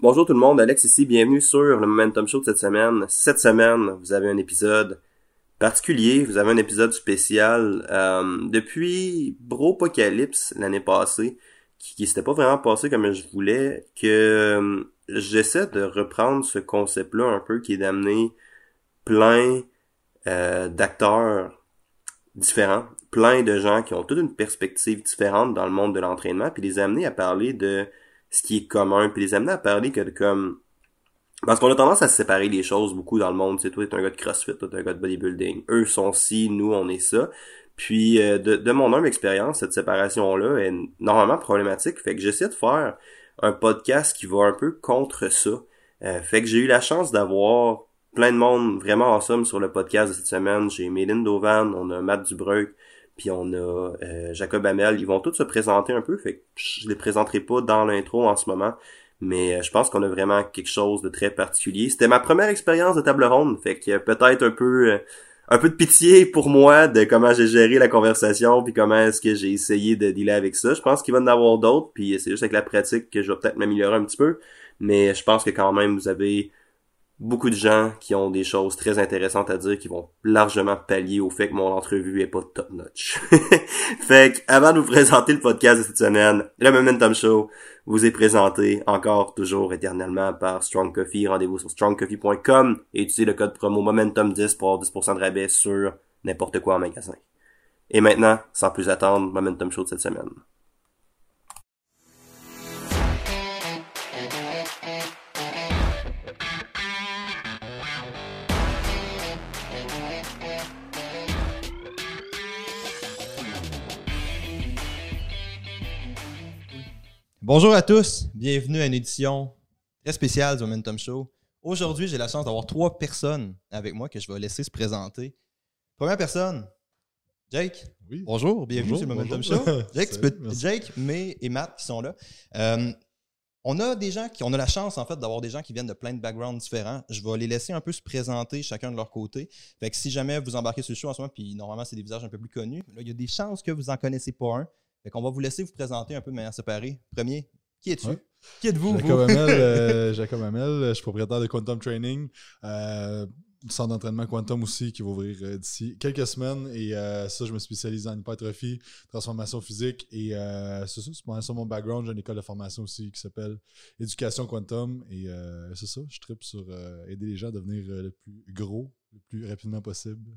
Bonjour tout le monde, Alex ici, bienvenue sur le Momentum Show de cette semaine. Cette semaine, vous avez un épisode particulier, vous avez un épisode spécial. Euh, depuis Bropocalypse l'année passée, qui, qui s'était pas vraiment passé comme je voulais, que euh, j'essaie de reprendre ce concept-là un peu qui est d'amener plein euh, d'acteurs différents, plein de gens qui ont toute une perspective différente dans le monde de l'entraînement, puis les amener à parler de ce qui est commun, puis les amener à parler que de comme parce qu'on a tendance à séparer les choses beaucoup dans le monde. Tu sais, toi, t'es un gars de CrossFit, toi, t'es un gars de bodybuilding. Eux sont ci, nous, on est ça. Puis, euh, de, de mon humble expérience, cette séparation-là est normalement problématique. Fait que j'essaie de faire un podcast qui va un peu contre ça. Euh, fait que j'ai eu la chance d'avoir plein de monde vraiment awesome sur le podcast de cette semaine. J'ai Méline Dovan, on a Matt Dubreuil, puis on a euh, Jacob Hamel. Ils vont tous se présenter un peu, fait que je les présenterai pas dans l'intro en ce moment. Mais euh, je pense qu'on a vraiment quelque chose de très particulier. C'était ma première expérience de table ronde, fait que peut-être un peu euh, un peu de pitié pour moi de comment j'ai géré la conversation puis comment est-ce que j'ai essayé de dealer avec ça. Je pense qu'il va en avoir d'autres puis c'est juste avec la pratique que je vais peut-être m'améliorer un petit peu. Mais je pense que quand même vous avez beaucoup de gens qui ont des choses très intéressantes à dire qui vont largement pallier au fait que mon entrevue est pas top notch. fait que, avant de vous présenter le podcast de cette semaine, le Momentum Show vous est présenté encore, toujours, éternellement par Strong Coffee. Rendez-vous sur strongcoffee.com et utilisez le code promo Momentum10 pour avoir 10% de rabais sur n'importe quoi en magasin. Et maintenant, sans plus attendre, Momentum Show de cette semaine. Bonjour à tous, bienvenue à une édition très spéciale du Momentum Show. Aujourd'hui, j'ai la chance d'avoir trois personnes avec moi que je vais laisser se présenter. Première personne, Jake. Oui. Bonjour, bienvenue Bonjour, sur le Momentum bonjour. Show. Jake, tu peux-. Jake, May et Matt qui sont là. Euh, on a des gens qui, on a la chance en fait d'avoir des gens qui viennent de plein de backgrounds différents. Je vais les laisser un peu se présenter chacun de leur côté. Fait que si jamais vous embarquez sur le show en ce moment, puis normalement c'est des visages un peu plus connus, là il y a des chances que vous en connaissez pas un. Fait qu'on va vous laisser vous présenter un peu de manière séparée. Premier, qui es-tu? Ouais. Qui êtes-vous? Jacob vous? Hamel, euh, Jacob Hamel, je suis propriétaire de Quantum Training, euh, centre d'entraînement Quantum aussi qui va ouvrir euh, d'ici quelques semaines. Et euh, ça, je me spécialise en hypertrophie, transformation physique. Et euh, c'est ça, c'est ça mon background. J'ai une école de formation aussi qui s'appelle Éducation Quantum. Et euh, c'est ça, je tripe sur euh, aider les gens à devenir euh, le plus gros, le plus rapidement possible.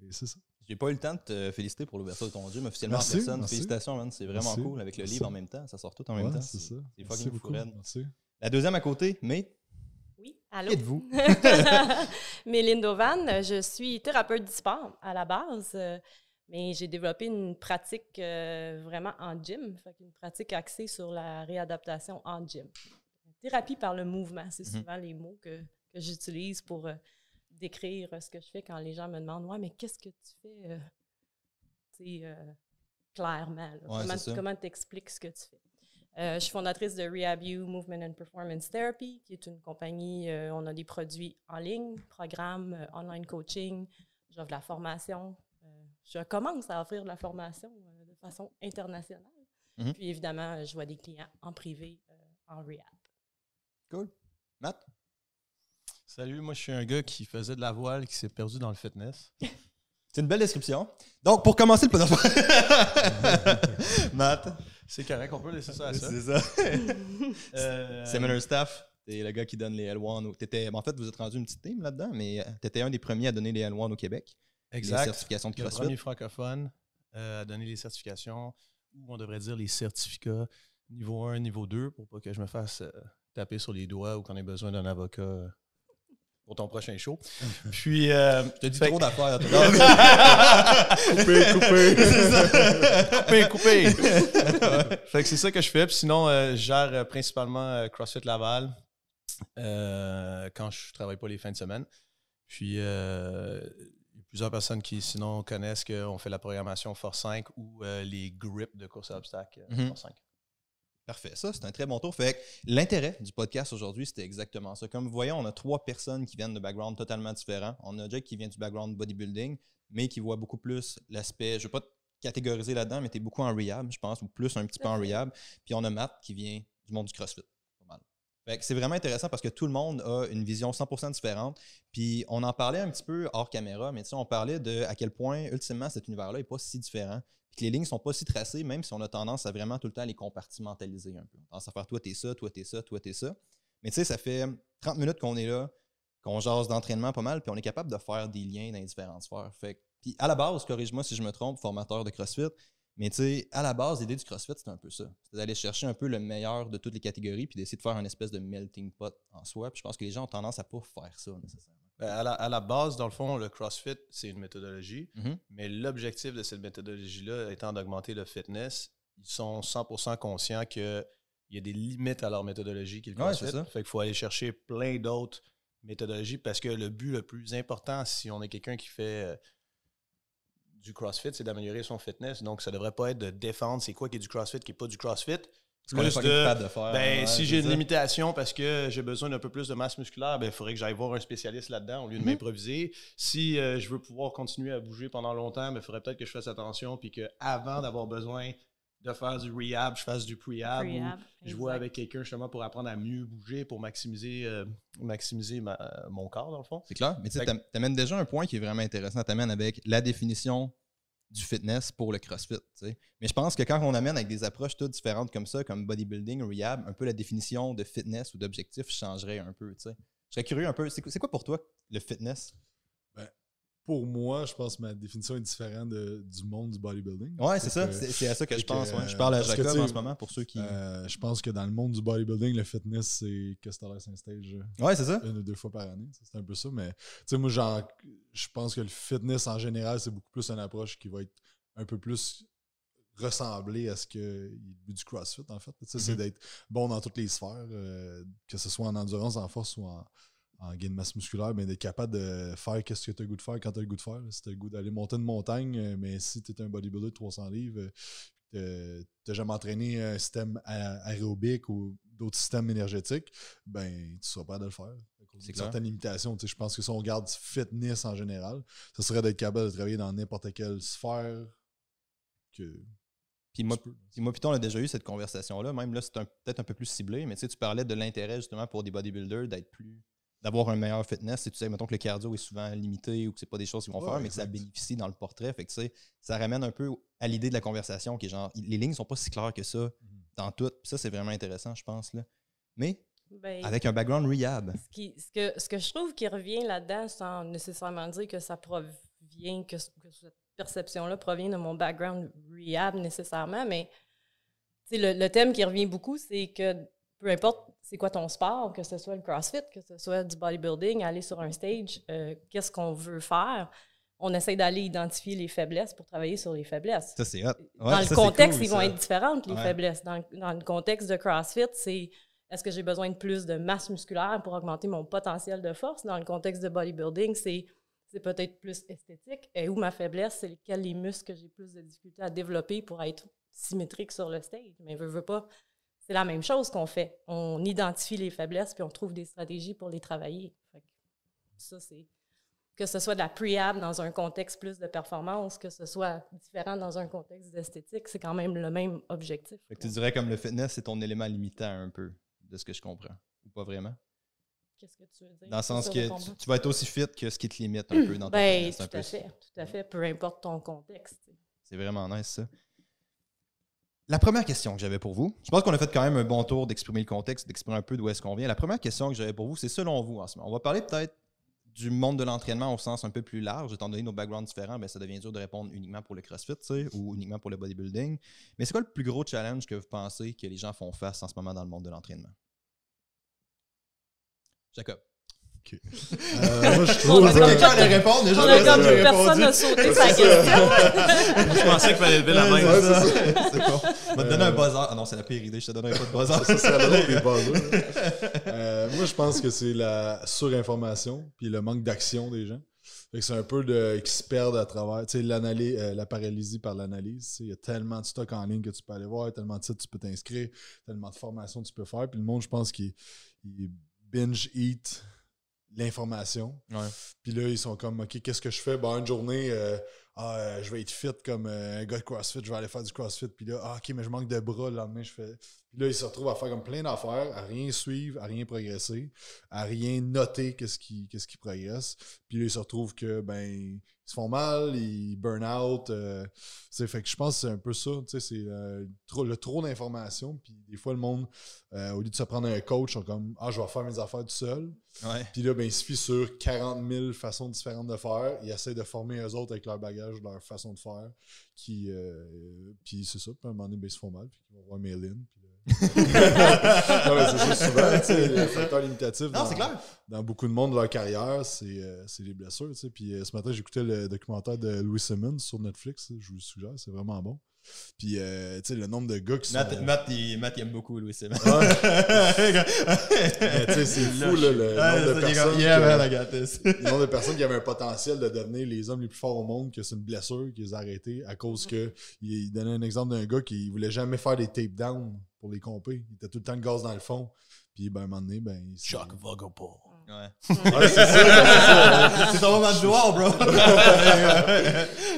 Et c'est ça. J'ai pas eu le temps de te féliciter pour l'ouverture de ton gym officiellement Merci, en personne. merci. Félicitations, man. C'est vraiment Merci, cool avec le merci. livre en même temps. Ça sort tout en même Ouais, temps. c'est ça. C'est fucking beaucoup. Merci. La deuxième à côté, mais Oui, allô? qui êtes-vous? Méline Dovan, je suis thérapeute du sport à la base, euh, mais j'ai développé une pratique euh, vraiment en gym, fait une pratique axée sur la réadaptation en gym. Thérapie par le mouvement, c'est Mhm. souvent les mots que, que j'utilise pour euh, décrire euh, ce que je fais quand les gens me demandent Ouais, mais qu'est-ce que tu fais euh, tu sais, euh, clairement? là? Ouais, comment comment t'expliques ce que tu fais? Euh, je suis fondatrice de RehabU Movement and Performance Therapy, qui est une compagnie, on a des produits en ligne, programmes, online coaching, j'offre de la formation. Je commence à offrir de la formation de façon internationale. Mhm. Puis évidemment, je vois des clients en privé, en rehab. Cool. Matt? Salut, moi je suis un gars qui faisait de la voile, qui s'est perdu dans le fitness. C'est une belle description. Donc, pour commencer le podcast. Matt, C'est correct, on peut laisser ça à ça. c'est ça. Euh, Seminar Staff, t'es le gars qui donne les L1. au- t'étais- en fait, vous êtes rendu une petite team là-dedans, mais tu étais un des premiers à donner les L1 au Québec. Les exact. certifications de Le CrossFit. premier francophone euh, à donner les certifications, ou on devrait dire les certificats niveau 1, niveau 2, pour pas que je me fasse euh, taper sur les doigts ou qu'on ait besoin d'un avocat euh, pour ton prochain show. Puis, euh, Je te dis fait- trop d'affaires. toi. coupé, coupé. coupé, coupé. fait que c'est ça que je fais. Puis sinon, euh, je gère euh, principalement euh, CrossFit Laval euh, quand je travaille pas les fins de semaine. Puis il y a plusieurs personnes qui sinon connaissent qu'on fait la programmation Force 5 ou euh, les grips de course à obstacles euh, Mhm. Force 5. Parfait, ça c'est un très bon tour. Fait que l'intérêt du podcast aujourd'hui, c'était exactement ça. Comme vous voyez, on a trois personnes qui viennent de backgrounds totalement différents. On a Jake qui vient du background bodybuilding, mais qui voit beaucoup plus l'aspect, je ne vais pas te catégoriser là-dedans, mais tu es beaucoup en rehab, je pense, ou plus un petit peu en rehab. Puis on a Matt qui vient du monde du CrossFit. Pas mal. Fait que c'est vraiment intéressant parce que tout le monde a une vision 100% différente. Puis on en parlait un petit peu hors caméra, mais on parlait de à quel point, ultimement, cet univers-là n'est pas si différent. Puis que les lignes sont pas si tracées, même si on a tendance à vraiment tout le temps les compartimentaliser un peu. On tendance à faire toi, t'es ça, toi, t'es ça, toi, t'es ça. Mais tu sais, ça fait 30 minutes qu'on est là, qu'on jase d'entraînement pas mal, puis on est capable de faire des liens dans les différentes sphères. Fait puis à la base, corrige-moi si je me trompe, formateur de CrossFit, mais tu sais, à la base, l'idée du CrossFit, c'est un peu ça. C'est d'aller chercher un peu le meilleur de toutes les catégories, puis d'essayer de faire une espèce de melting pot en soi. Puis je pense que les gens ont tendance à pas faire ça nécessairement. Ben, à, la, à la base, dans le fond, le CrossFit, c'est une méthodologie. Mhm. Mais l'objectif de cette méthodologie-là étant d'augmenter le fitness, ils sont 100% conscients qu'il y a des limites à leur méthodologie qui est le Ouais, CrossFit. fait qu'il faut aller chercher plein d'autres méthodologies parce que le but le plus important, si on est quelqu'un qui fait euh, du CrossFit, c'est d'améliorer son fitness. Donc, ça devrait pas être de défendre c'est quoi qui est du CrossFit, qui est pas du CrossFit. Plus pas de- de faire. Ben, ouais, si j'ai une limitation parce que j'ai besoin d'un peu plus de masse musculaire, ben, il faudrait que j'aille voir un spécialiste là-dedans au lieu de Mhm. m'improviser. Si euh, je veux pouvoir continuer à bouger pendant longtemps, il faudrait peut-être que je fasse attention puis qu'avant d'avoir besoin de faire du rehab, je fasse du prehab. je vois avec quelqu'un justement pour apprendre à mieux bouger, pour maximiser, euh, maximiser ma- euh, mon corps, dans le fond. C'est clair. Mais tu t'amènes déjà un point qui est vraiment intéressant. T'amènes avec la définition du fitness pour le CrossFit. tu. Mais je pense que quand on amène avec des approches toutes différentes comme ça, comme bodybuilding, rehab, un peu la définition de fitness ou d'objectif changerait un peu. tu sais. Je serais curieux un peu. C'est quoi pour toi le fitness? Pour moi, je pense que ma définition est différente de- du monde du bodybuilding. Ouais, c'est ça. que, C'est à ça que je pense. que, ouais. Je parle à que, Jacob sais, en ce moment pour ceux qui. euh, je pense que dans le monde du bodybuilding, le fitness, c'est que un stage euh, Ouais, c'est ça. une ou deux fois par année. C'est un peu ça. Mais tu sais, moi, genre, je pense que le fitness en général, c'est beaucoup plus une approche qui va être un peu plus ressemblée à ce que du CrossFit, en fait. C'est Mhm. d'être bon dans toutes les sphères, euh, que ce soit en endurance, en force ou en, en gain de masse musculaire, mais d'être capable de faire ce que tu as le goût de faire quand tu as le goût de faire. Si tu as le goût d'aller monter une montagne, euh, mais si tu es un bodybuilder de 300 livres, euh, tu n'as jamais entraîné un système aérobique ou d'autres systèmes énergétiques, ben tu ne seras pas de le faire. C'est certaines limitations. Je pense que si on regarde fitness en général, ce serait d'être capable de travailler dans n'importe quelle sphère que. Puis moi. Puis moi, on a déjà eu cette conversation-là. Même là, c'est peut-être un peu plus ciblé, mais tu sais, tu parlais de l'intérêt justement pour des bodybuilders d'être plus. D'avoir un meilleur fitness. Et tu sais, mettons que le cardio est souvent limité ou que c'est pas des choses qu'ils vont Ouais, faire, mais que ça bénéficie dans le portrait. Fait que tu sais, ça ramène un peu à l'idée de la conversation qui est genre, les lignes sont pas si claires que ça Mhm. dans tout. Puis ça, c'est vraiment intéressant, je pense. Là. Mais Ben, avec un background rehab. ce, qui- ce que, ce que je trouve qui revient là-dedans, sans nécessairement dire que ça provient, que, ce- que cette perception-là provient de mon background rehab nécessairement, mais le, le thème qui revient beaucoup, c'est que peu importe c'est quoi ton sport, que ce soit le CrossFit, que ce soit du bodybuilding, aller sur un stage, euh, qu'est-ce qu'on veut faire, on essaie d'aller identifier les faiblesses pour travailler sur les faiblesses Ça, c'est. Ouais, dans ça, le contexte, cool, ils vont être différentes, les Ouais. faiblesses. Dans, le- dans le contexte de CrossFit, c'est est-ce que j'ai besoin de plus de masse musculaire pour augmenter mon potentiel de force? Dans le contexte de bodybuilding, c'est c'est peut-être plus esthétique. Et où ma faiblesse, c'est lesquels les muscles que j'ai plus de difficulté à développer pour être symétrique sur le stage? Mais veux, veux pas, c'est la même chose qu'on fait. On identifie les faiblesses puis on trouve des stratégies pour les travailler. Fait que ça, c'est que ce soit de la prehab dans un contexte plus de performance, que ce soit différent dans un contexte d'esthétique, c'est quand même le même objectif. Fait que tu dirais comme le fitness, c'est ton élément limitant un peu, de ce que je comprends. Ou pas vraiment? Qu'est-ce que tu veux dire? Dans le sens que tu, vas être aussi fit que ce qui te limite un peu dans ton Ben, fitness. tout à fait, tout à fait, peu importe ton contexte. C'est vraiment nice, ça. La première question que j'avais pour vous, je pense qu'on a fait quand même un bon tour d'exprimer le contexte, d'exprimer un peu d'où est-ce qu'on vient. La première question que j'avais pour vous, c'est selon vous en ce moment. On va parler peut-être du monde de l'entraînement au sens un peu plus large, étant donné nos backgrounds différents, ben ça devient dur de répondre uniquement pour le CrossFit, ou uniquement pour le bodybuilding. Mais c'est quoi le plus gros challenge que vous pensez que les gens font face en ce moment dans le monde de l'entraînement? Jacob. Euh, moi, je trouve. euh, pas- allait répondre, déjà, On a comme personne n'a sauté sa question. Je pensais qu'il fallait lever la main. Ouais, c'est ça. c'est bon. Je vais te donner un buzzer. Ah non, c'est la pire idée, je te donnerai pas de buzzer. Ça serait drôle, les buzzers. Euh, moi, je pense que c'est la surinformation puis le manque d'action des gens. Fait que c'est un peu de qui se perdent à travers tu sais, l'analyse, euh, la paralysie par l'analyse. Il y a tellement de stock en ligne que tu peux aller voir, tellement de sites tu peux t'inscrire, tellement de formations que tu peux faire. Puis le monde, je pense qu'il il binge eat l'information. Ouais. Puis là, ils sont comme, OK, qu'est-ce que je fais? Ben, une journée, euh, ah, euh, je vais être fit comme euh, un gars de CrossFit, je vais aller faire du CrossFit. Puis là, ah, OK, mais je manque de bras. Le lendemain, je fais. Puis là, ils se retrouvent à faire comme plein d'affaires, à rien suivre, à rien progresser, à rien noter qu'est-ce qui, qu'est-ce qui progresse. Puis là, ils se retrouvent que, ben, ils se font mal, ils burn out. euh, fait que je pense que c'est un peu ça. tu sais, C'est euh, trop, le trop d'informations. Puis des fois, le monde, euh, au lieu de se prendre un coach, sont comme Ah, je vais faire mes affaires tout seul. Ouais. Puis là, ben, il se sur 40 000 façons différentes de faire. Ils essaient de former eux autres avec leur bagage, leur façon de faire. Qui, puis c'est ça. Puis à un moment donné, ben, ils se font mal. Puis ils vont voir Mail-in. Puis c'est ça souvent, le facteur limitatif. Non, dans- c'est clair. dans beaucoup de monde de leur carrière, c'est euh, c'est les blessures. Puis euh, ce matin, j'écoutais le documentaire de Louis Simmons sur Netflix. Je vous le suggère, c'est vraiment bon. Puis, euh, tu sais, le nombre de gars qui sont. Matt, il, Matt, il aime beaucoup Louis Simmons. Mais tu sais, c'est fou, là, le Ah, nombre de comme, personnes. Yeah, man, le nombre de personnes qui avaient un potentiel de devenir les hommes les plus forts au monde, que c'est une blessure qui les a arrêtés à cause que. Il, il donnait un exemple d'un gars qui voulait jamais faire des tape down pour les compés. Il était tout le temps le gaz dans le fond. Puis, ben, à un moment donné, ben. il Chuck Vogopol. Ouais. Ouais, c'est ça, c'est ton moment de gloire, bro.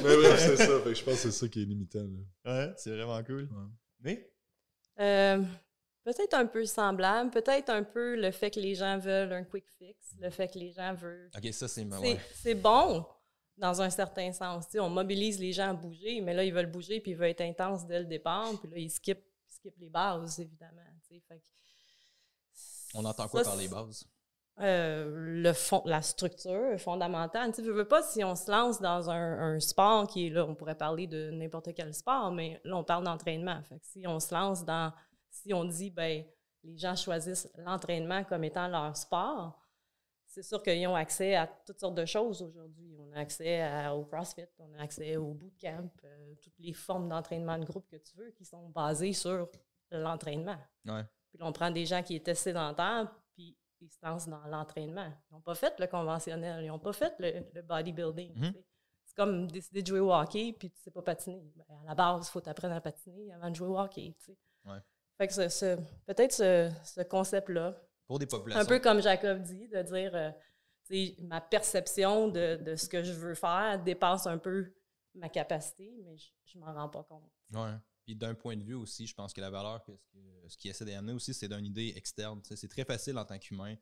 Mais bref, c'est ça. Fait que je pense que c'est ça qui est limitant. là. ouais, c'est vraiment cool. Ouais. Mais, Euh, peut-être un peu semblable, peut-être un peu le fait que les gens veulent un quick fix, le fait que les gens veulent. ok, ça, c'est. Ouais. c'est bon dans un certain sens. Tu sais, on mobilise les gens à bouger, mais là, ils veulent bouger puis ils veulent être intenses dès le départ, puis là, ils skippent, skippent les bases, évidemment. Fait On entend quoi Ça, par les bases? euh, le fond, la structure fondamentale. Tu sais, veux, veux pas si on se lance dans un, un sport qui est là, on pourrait parler de n'importe quel sport, mais là, on parle d'entraînement. Fait que si on se lance dans, si on dit, ben, les gens choisissent l'entraînement comme étant leur sport, c'est sûr qu'ils ont accès à toutes sortes de choses aujourd'hui. On a accès à- au CrossFit, on a accès au bootcamp, euh, toutes les formes d'entraînement de groupe que tu veux qui sont basées sur l'entraînement. Ouais. Puis là, on prend des gens qui étaient sédentaires, puis ils se lancent dans l'entraînement. Ils n'ont pas fait le conventionnel, ils n'ont pas fait le, le bodybuilding. tu Mhm. sais. C'est comme décider de jouer au hockey, puis tu ne sais pas patiner. Ben, à la base, il faut t'apprendre à patiner avant de jouer au hockey. tu sais. Ouais. Fait que ce- peut-être ce, ce concept-là, Pour des populations. un peu comme Jacob dit, de dire euh, ma perception de, de ce que je veux faire dépasse un peu ma capacité, mais je ne m'en rends pas compte. Ouais. Puis d'un point de vue aussi, je pense que la valeur, que ce, que- ce qui essaie d'amener aussi, c'est d'une idée externe. C'est très facile en tant qu'humain.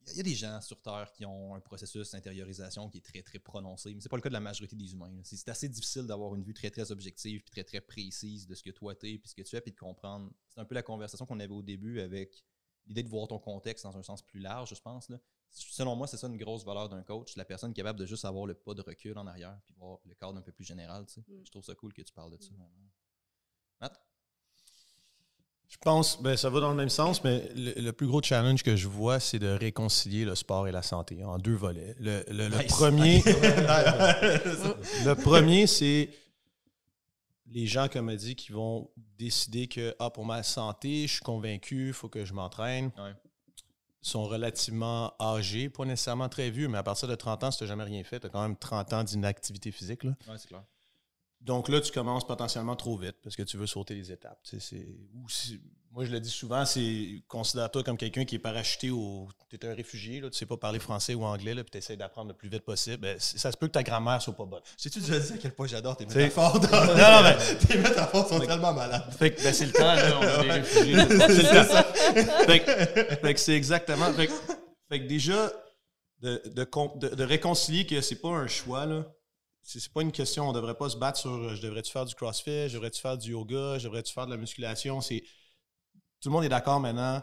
Il y a- il y a des gens sur Terre qui ont un processus d'intériorisation qui est très, très prononcé, mais c'est pas le cas de la majorité des humains. C'est assez difficile d'avoir une vue très, très objective puis très, très précise de ce que toi t'es puis ce que tu fais puis de comprendre. C'est un peu la conversation qu'on avait au début avec l'idée de voir ton contexte dans un sens plus large, je pense. Là. Selon moi, c'est ça une grosse valeur d'un coach, la personne capable de juste avoir le pas de recul en arrière puis voir le cadre un peu plus général. tu sais. Mm. Je trouve ça cool que tu parles de ça. vraiment. Matt? Je pense, ben, ça va dans le même sens, mais le, le plus gros challenge que je vois, c'est de réconcilier le sport et la santé en deux volets. Le, le- le Nice. premier, le premier, c'est les gens, comme elle dit, qui vont décider que ah, pour ma santé, je suis convaincu, il faut que je m'entraîne. Ouais. sont relativement âgés, pas nécessairement très vieux, mais à partir de 30 ans, si tu n'as jamais rien fait, tu as quand même 30 ans d'inactivité physique. Là. Ouais, c'est clair. Donc là, tu commences potentiellement trop vite parce que tu veux sauter les étapes. C'est- ou si- moi, je le dis souvent, c'est considère-toi comme quelqu'un qui est parachuté au. Tu es un réfugié, là, tu sais pas parler français ou anglais, là, puis tu essaies d'apprendre le plus vite possible. Ben, ça se peut que ta grammaire soit pas bonne. Sais-tu déjà dit à quel point j'adore tes métaphores? Non, non, mais- tes métaphores sont tellement malades. Fait que ben, c'est le temps, là, on des réfugiés. C'est temps. Fait que, fait que c'est exactement. Fait que, fait que déjà, de, de, con- de- de réconcilier que c'est pas un choix, là. C'est pas une question, on devrait pas se battre sur je devrais-tu faire du crossfit, je devrais-tu faire du yoga, je devrais-tu faire de la musculation. C'est Tout le monde est d'accord maintenant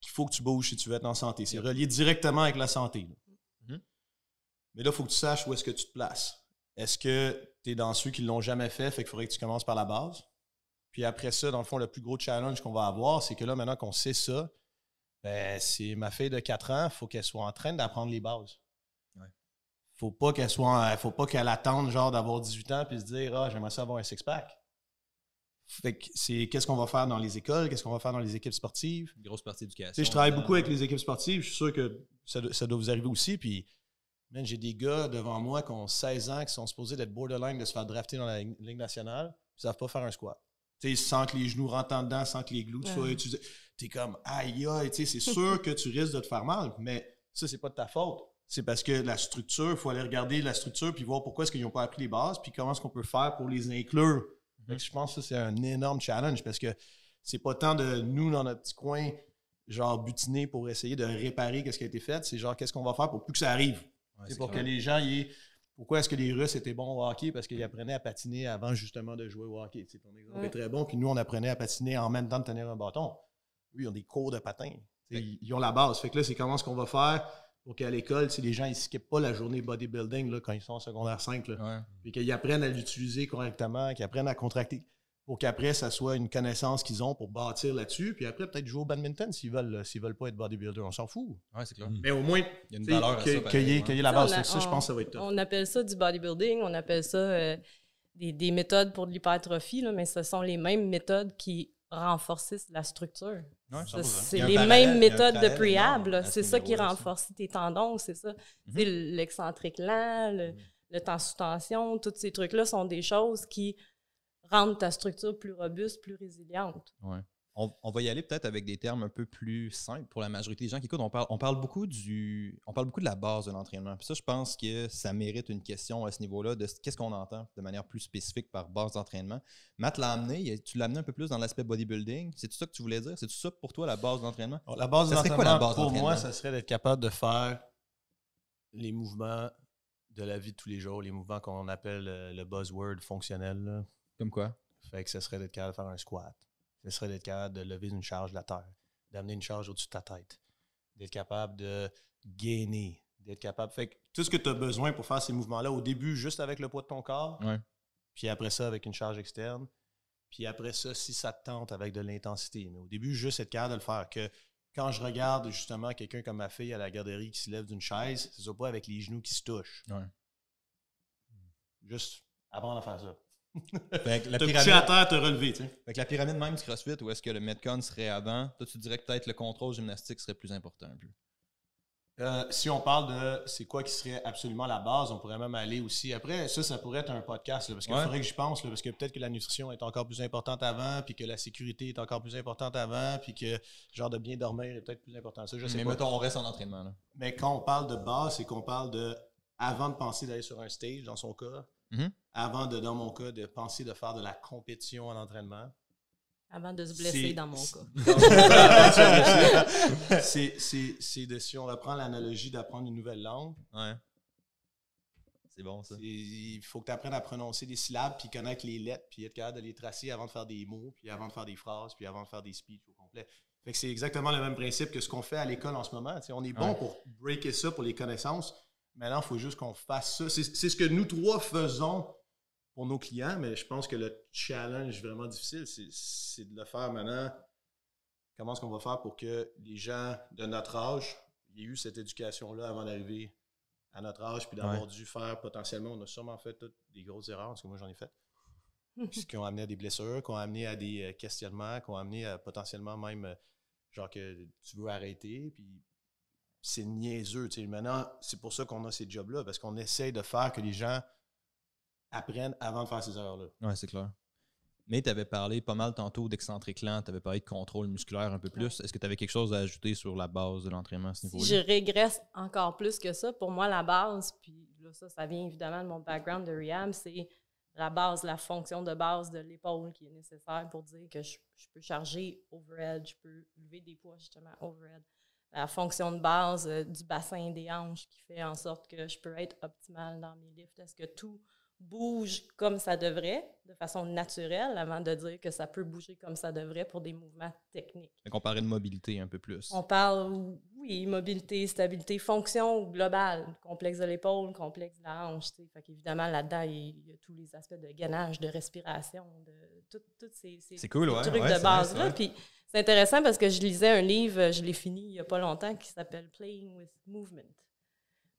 qu'il faut que tu bouges si tu veux être en santé. C'est relié directement avec la santé. là. Mhm. Mais là, il faut que tu saches où est-ce que tu te places. Est-ce que tu es dans ceux qui l'ont jamais fait, fait qu'il faudrait que tu commences par la base? Puis après ça, dans le fond, le plus gros challenge qu'on va avoir, c'est que là, maintenant qu'on sait ça, ben, c'est ma fille de 4 ans, il faut qu'elle soit en train d'apprendre les bases. Ouais. Faut pas qu'elle soit, faut pas qu'elle attende genre d'avoir 18 ans puis se dire ah j'aimerais ça avoir un six pack. Fait que c'est qu'est-ce qu'on va faire dans les écoles, qu'est-ce qu'on va faire dans les équipes sportives. Une grosse partie sais, je travaille beaucoup avec les équipes sportives. Je suis sûr que ça, doit- ça doit vous arriver aussi. Puis, man, j'ai des gars devant moi qui ont 16 ans, qui sont supposés d'être borderline de se faire drafter dans la Ligue nationale, ils savent pas faire un squat. Tu sais, sans que les genoux rentrent en dedans, sans que les glutes soient Ouais. utilisés. T'es comme, aïe, aïe, tu sais, c'est sûr que tu risques de te faire mal, mais ça, c'est pas de ta faute. C'est parce que la structure, il faut aller regarder la structure puis voir pourquoi est-ce qu'ils n'ont pas appris les bases, puis comment est-ce qu'on peut faire pour les inclure. Que je pense que ça, c'est un énorme challenge parce que c'est pas tant de nous dans notre petit coin, genre butiner pour essayer de réparer ce qui a été fait. C'est genre qu'est-ce qu'on va faire pour plus que ça arrive? Ouais, c'est pour clair. que les gens y aient- Pourquoi est-ce que les Russes étaient bons au hockey? Parce qu'ils apprenaient à patiner avant justement de jouer au hockey. Tu sais, ton exemple Ouais. est très bon. Puis nous, on apprenait à patiner en même temps de tenir un bâton. Eux, ils ont des cours de patin. Ils, ils ont la base. Fait que là, c'est comment ce qu'on va faire pour qu'à l'école, si les gens ne skippent pas la journée bodybuilding là, quand ils sont en secondaire 5, là, Ouais. puis qu'ils apprennent à l'utiliser correctement, qu'ils apprennent à contracter, pour qu'après, ça soit une connaissance qu'ils ont pour bâtir là-dessus, puis après, peut-être jouer au badminton s'ils veulent, s'ils veulent pas être bodybuilder, on s'en fout. Ouais, c'est clair. Mm. Mais au moins, Il y a une valeur que- ouais. ait la Ça, base. a- ça, je on- pense que ça va être top. On appelle ça du bodybuilding, on appelle ça euh, des, des méthodes pour de l'hypertrophie, mais ce sont les mêmes méthodes qui renforcent la structure. Ouais, Ça, 100%. Il y C'est un les mêmes méthodes de ce C'est ça qui renforce tes tendons, c'est ça. Sais, L'excentrique lent, le, le temps sous tension, tous ces trucs-là sont des choses qui rendent ta structure plus robuste, plus résiliente. Ouais. On, on va y aller peut-être avec des termes un peu plus simples pour la majorité des gens qui écoutent. On parle, on parle beaucoup du, on parle beaucoup de la base de l'entraînement. Puis ça, je pense que ça mérite une question à ce niveau-là de ce- qu'est-ce qu'on entend de manière plus spécifique par base d'entraînement. Matt l'a amené, tu l'as amené un peu plus dans l'aspect bodybuilding. C'est tout ça que tu voulais dire? C'est tout ça pour toi la base d'entraînement? Alors, la base Ça d'entraînement, pour moi, ça serait d'être capable de faire les mouvements de la vie de tous les jours, les mouvements qu'on appelle euh, le buzzword fonctionnel. là. Comme quoi? Fait que ce serait d'être capable de faire un squat. Ce serait d'être capable de lever une charge de la terre, d'amener une charge au-dessus de ta tête, d'être capable de gainer, d'être capable. Fait que tout ce que tu as besoin pour faire ces mouvements-là, au début, juste avec le poids de ton corps, Ouais. puis après ça, avec une charge externe, puis après ça, si ça te tente, avec de l'intensité. Mais au début, juste être capable de le faire. Que quand je regarde justement quelqu'un comme ma fille à la garderie qui se lève d'une chaise, ce soit pas avec les genoux qui se touchent. Ouais. Juste apprendre à faire ça. Fait que la Te pyramide, à terre, te relever, tu sais. fait que la pyramide même du CrossFit, où est-ce que le Metcon serait avant? Toi, tu dirais que peut-être le contrôle gymnastique serait plus important un peu. Euh, si on parle de c'est quoi qui serait absolument la base, on pourrait même aller aussi. Après, ça, ça pourrait être un podcast, là, parce qu'il Ouais. faudrait que j'y pense, là, parce que peut-être que la nutrition est encore plus importante avant, puis que la sécurité est encore plus importante avant, puis que genre de bien dormir est peut-être plus important. Ça, je sais Mais pas. mettons, on reste en entraînement. Là. Mais quand on parle de base, c'est qu'on parle de, avant de penser d'aller sur un stage, dans son cas, Mhm. avant de, dans mon cas, de penser de faire de la compétition en entraînement. Avant de se blesser, dans mon cas. c'est, c'est, c'est de, si on reprend l'analogie d'apprendre une nouvelle langue, Ouais. C'est bon, ça. il faut que tu apprennes à prononcer des syllabes, puis connaître les lettres, puis être capable de les tracer avant de faire des mots, puis avant de faire des phrases, puis avant de faire des speeches au complet. Fait que c'est exactement le même principe que ce qu'on fait à l'école en ce moment. Tu sais, on est bon Ouais. pour breaker ça pour les connaissances. Maintenant, il faut juste qu'on fasse ça. C'est, c'est ce que nous trois faisons pour nos clients, mais je pense que le challenge vraiment difficile, c'est, c'est de le faire maintenant. Comment est-ce qu'on va faire pour que les gens de notre âge aient eu cette éducation-là avant d'arriver à notre âge, puis d'avoir Ouais. dû faire potentiellement, on a sûrement fait toutes des grosses erreurs, parce que moi j'en ai fait, puis qui ont amené à des blessures, qui ont amené à des euh, questionnements, qui ont amené à potentiellement même, euh, genre que tu veux arrêter, puis c'est niaiseux. tu sais. Maintenant, c'est pour ça qu'on a ces jobs-là, parce qu'on essaie de faire que les gens apprennent avant de faire ces erreurs-là. Ouais, c'est clair. Mais tu avais parlé pas mal tantôt d'excentrique lent, tu avais parlé de contrôle musculaire un peu plus. Est-ce que tu avais quelque chose à ajouter sur la base de l'entraînement à ce Si niveau-là? je régresse encore plus que ça, pour moi, la base, puis là, ça, ça vient évidemment de mon background de rehab, c'est la base, la fonction de base de l'épaule qui est nécessaire pour dire que je, je peux charger overhead, je peux lever des poids justement overhead. La fonction de base euh, du bassin des hanches qui fait en sorte que je peux être optimal dans mes lifts? Est-ce que tout bouge comme ça devrait, de façon naturelle, avant de dire que ça peut bouger comme ça devrait pour des mouvements techniques? Fait qu'on parlait de mobilité un peu plus. On parle, oui, mobilité, stabilité, fonction globale, complexe de l'épaule, complexe de la hanche. Fait qu'évidemment, là-dedans, il y a tous les aspects de gainage, de respiration, de tout- tous ces, ces C'est cool, ouais. trucs ouais, de base-là. Puis c'est intéressant parce que je lisais un livre, je l'ai fini il n'y a pas longtemps, qui s'appelle Playing with Movement.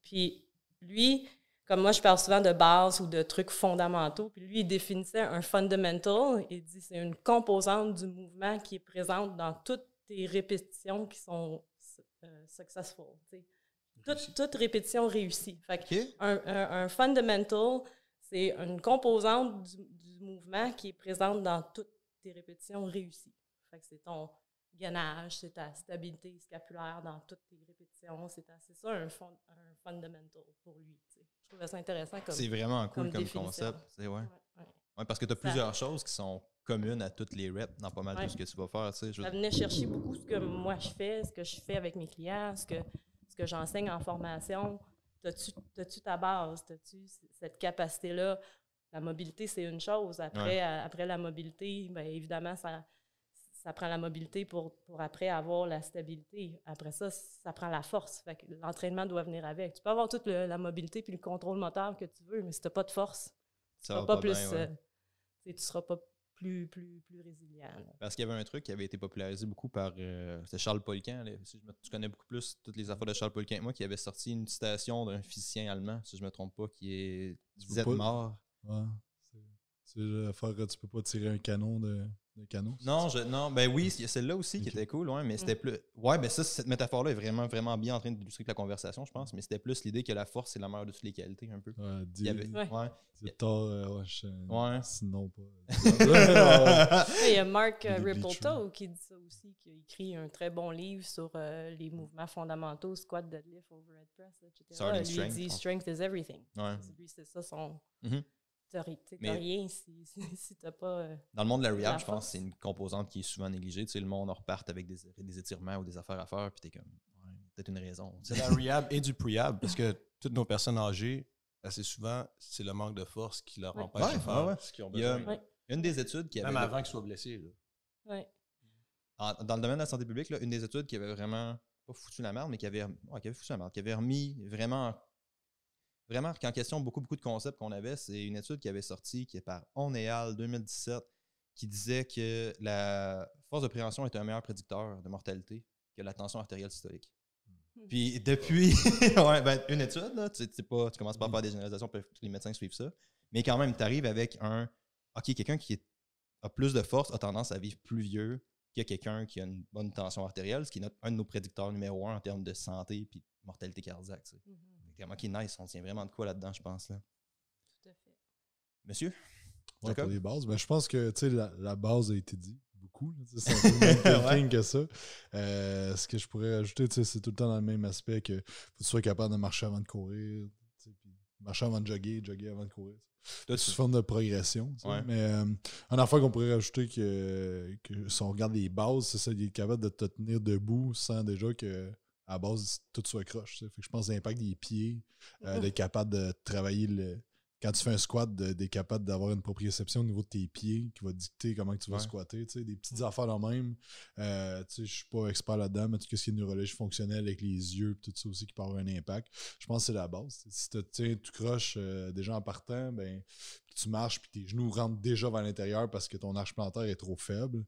Puis lui, comme moi, je parle souvent de base ou de trucs fondamentaux. Puis lui, il définissait un fundamental. Il dit c'est une composante du mouvement qui est présente dans toutes tes répétitions qui sont euh, successful. Toute, toute répétition réussie. Fait un, un- un fundamental, c'est une composante du, du mouvement qui est présente dans toutes tes répétitions réussies. Fait que c'est ton gainage, c'est ta stabilité scapulaire dans toutes tes répétitions. C'est ça un, fond- un fundamental pour lui. Je trouvais ça intéressant comme. C'est vraiment cool comme comme, concept. Ouais. Ouais, ouais. Parce que tu as plusieurs choses qui sont communes à toutes les reps dans pas mal de ce que tu vas faire. tu sais. Je Ça venait chercher beaucoup ce que moi je fais, ce que je fais avec mes clients, ce que, ce que j'enseigne en formation. T'as-tu as-tu ta base? As-tu c- cette capacité-là? La mobilité, c'est une chose. Après, après la mobilité, bien évidemment, ça, ça prend la mobilité pour, pour après avoir la stabilité. Après ça, ça prend la force. Fait que l'entraînement doit venir avec. Tu peux avoir toute le- la mobilité puis le contrôle moteur que tu veux, mais si tu n'as pas de force, tu ne seras pas, pas plus, bien, ouais. euh, tu sais, tu seras pas plus, plus, plus résilient. là. Parce qu'il y avait un truc qui avait été popularisé beaucoup par euh, Charles là. Si je me- tu connais beaucoup plus toutes les affaires de Charles Poliquin que moi, qui avait sorti une citation d'un physicien allemand, si je me trompe pas, qui est disait mort. Ouais. C'est- C'est l'affaire que tu peux pas tirer un canon de, de canon. Non, je, non, ben oui, il y a celle-là aussi qui était cool, ouais, mais Mm. c'était plus. Ouais, ben ça, cette métaphore-là est vraiment, vraiment bien en train d'illustrer la conversation, je pense, mais c'était plus l'idée que la force, c'est la meilleure de toutes les qualités, un peu. Ouais, Il y avait- Ouais. ouais. c'est tort, euh, ouais, je- Ouais. Sinon pas. Ouais, Il y a Mark euh, Rippleto qui dit ça aussi, qui a écrit un très bon livre sur euh, les mouvements fondamentaux, squat, deadlift, overhead press, etc. Starting Lui, strength, il dit strength is everything. Ouais. Lui, c'est ça son. Mhm. Mais- t'as rien si, si, si t'as pas. euh, Dans le monde de la rehab, je pense que c'est une composante qui est souvent négligée. Tu sais, le monde en reparte avec des, des étirements ou des affaires à faire, puis t'es comme, ouais, peut-être une raison. C'est la rehab et du pre-hab parce que toutes nos personnes âgées, assez souvent, c'est le manque de force qui leur Ouais. empêche Ouais, de faire ouais, ouais. ce qu'ils ont Il y a- besoin. Ouais. Une des études qui avait. Même avant qu'ils soient blessés. là. ouais. en- dans le domaine de la santé publique, là, une des études qui avait vraiment pas foutu la merde, mais qui avait, ouais, qui avait foutu la merde, qui avait remis vraiment, vraiment en question beaucoup, beaucoup de concepts qu'on avait. C'est une étude qui avait sorti, qui est par Oneal 2017, qui disait que la force de préhension est un meilleur prédicteur de mortalité que la tension artérielle systolique. Hmm. Puis depuis, ouais, ben, une étude, là, tu, tu pas, tu commences pas à faire des généralisations, tous les médecins suivent ça. Mais quand même, tu arrives avec un, OK, quelqu'un qui est- a plus de force a tendance à vivre plus vieux que quelqu'un qui a une bonne tension artérielle, ce qui est notre- un de nos prédicteurs numéro un en termes de santé et de mortalité cardiaque. tu sais. Mhm. Vraiment qui est nice, on tient vraiment de quoi là-dedans, je pense. Là. Tout à fait. Monsieur? Ouais, pour les bases. Ben, je pense que tu sais, la, la base a été dit beaucoup. C'est un peu même que ça. Euh, ce que je pourrais ajouter, tu sais, c'est tout le temps dans le même aspect que faut que tu sois capable de marcher avant de courir. Marcher avant de jogger, jogger avant de courir. C'est une forme de progression. Ouais. Mais euh, un affaire qu'on pourrait rajouter que, que si on regarde les bases, c'est ça, il est capable de te tenir debout sans déjà que à la base tout soit croche. Fait que je pense l'impact des pieds, euh, d'être capable de travailler le. Quand tu fais un squat, d'être capable d'avoir une proprioception au niveau de tes pieds qui va dicter comment tu vas Ouais. squatter. tu sais, Des petites affaires de même. Euh, je suis pas expert là-dedans, mais tout ce qui est neurologie fonctionnelle avec les yeux, tout ça aussi qui peut avoir un impact. Je pense que c'est la base. Si tu tiens, tu croches euh, déjà en partant, ben tu marches puis tes genoux rentrent déjà vers l'intérieur parce que ton arche plantaire est trop faible,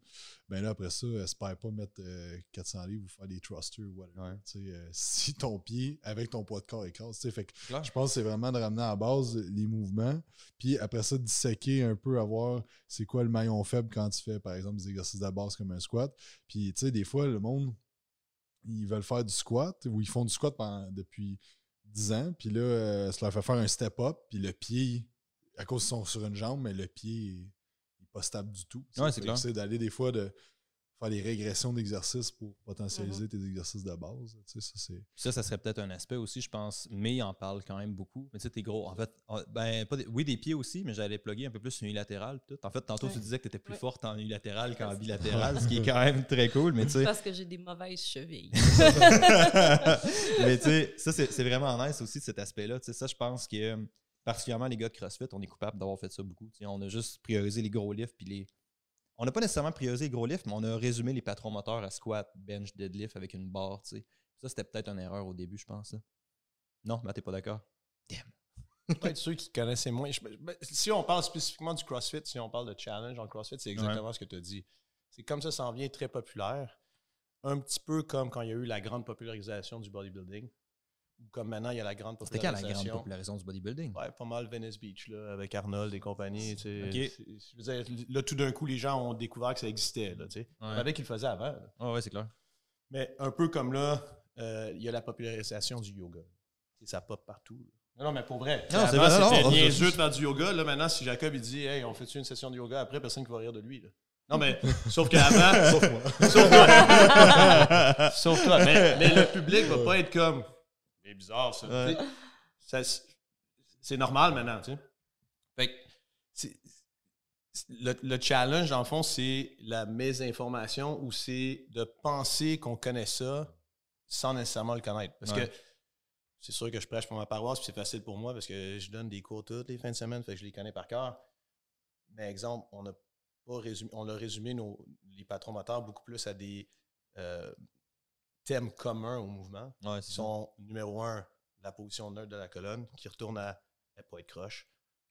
ben là après ça, espère pas mettre euh, 400 livres ou faire des thrusters ou whatever. Ouais. Euh, si ton pied avec ton poids de corps écrase, fait que je pense que c'est vraiment de ramener à la base les mouvements, puis après ça disséquer un peu à voir c'est quoi le maillon faible quand tu fais par exemple des exercices de base comme un squat. Puis tu sais des fois le monde ils veulent faire du squat ou ils font du squat pendant- depuis 10 ans, puis là, euh, ça leur fait faire un step-up, puis le pied, à cause qu'ils sont sur une jambe, mais le pied n'est pas stable du tout. Ouais, c'est clair. C'est d'aller des fois de faire des régressions d'exercices pour potentialiser tes exercices de base. Tu sais, ça, c'est... Ça, ça serait peut-être un aspect aussi, je pense. Mais il en parle quand même beaucoup. Mais tu sais, t'es gros. En fait, en- ben, pas des- oui, des pieds aussi, mais j'allais plugger un peu plus unilatéral. Tout. En fait, tantôt, tu disais que tu étais plus Ouais. forte en unilatéral qu'en bilatéral, ce qui est quand même très cool. Mais tu sais, Parce que j'ai des mauvaises chevilles. mais tu sais, ça, c'est c'est vraiment nice aussi, cet aspect-là. Tu sais, ça, je pense que, euh, particulièrement les gars de CrossFit, on est coupable d'avoir fait ça beaucoup. On a juste priorisé les gros lifts, puis les. On n'a pas nécessairement priorisé les gros lifts, mais on a résumé les patrons moteurs à squat, bench, deadlift avec une barre. Ça, c'était peut-être une erreur au début, je pense. là. Non, mais t'es pas d'accord? Peut-être ceux qui connaissaient moins. je- ben, si on parle spécifiquement du CrossFit, si on parle de challenge en CrossFit, c'est exactement ce que tu as dit. C'est comme ça s'en vient très populaire. Un petit peu comme quand il y a eu la grande popularisation du bodybuilding. Ou comme maintenant, il y a la grande C'était quand la grande popularisation. popularisation du bodybuilding? Ouais, pas mal Venice Beach, là, avec Arnold et compagnie. tu sais. Ok. C'est- je veux dire, là, tout d'un coup, les gens ont découvert que ça existait. Là, tu sais. On savait qu'ils le faisaient avant. Ah ouais, c'est clair. Mais un peu comme là, euh, il y a la popularisation du yoga. Et ça pop partout. là. Non, non, mais pour vrai. Non, c'est c'était niaiseux de faire du yoga. Là, maintenant, si Jacob il dit Hey, on fait-tu une session de yoga après, personne qui va rire de lui. là. Non, mais sauf qu'avant. sauf moi. Sauf toi. sauf toi. Mais, mais le public va pas être comme. C'est bizarre, ça. Ouais. C'est- normal maintenant, tu sais. Fait que le, le challenge, dans le fond, c'est la mésinformation ou c'est de penser qu'on connaît ça sans nécessairement le connaître. Parce Ouais. que c'est sûr que je prêche pour ma paroisse, puis c'est facile pour moi parce que je donne des cours toutes les fins de semaine, fait que je les connais par cœur. Mais exemple, on a pas résumé, on a résumé nos, les patrons moteurs beaucoup plus à des euh, thèmes communs au mouvement. Ouais, ça. sont numéro un, la position neutre de la colonne, qui retourne à ne pas être croche.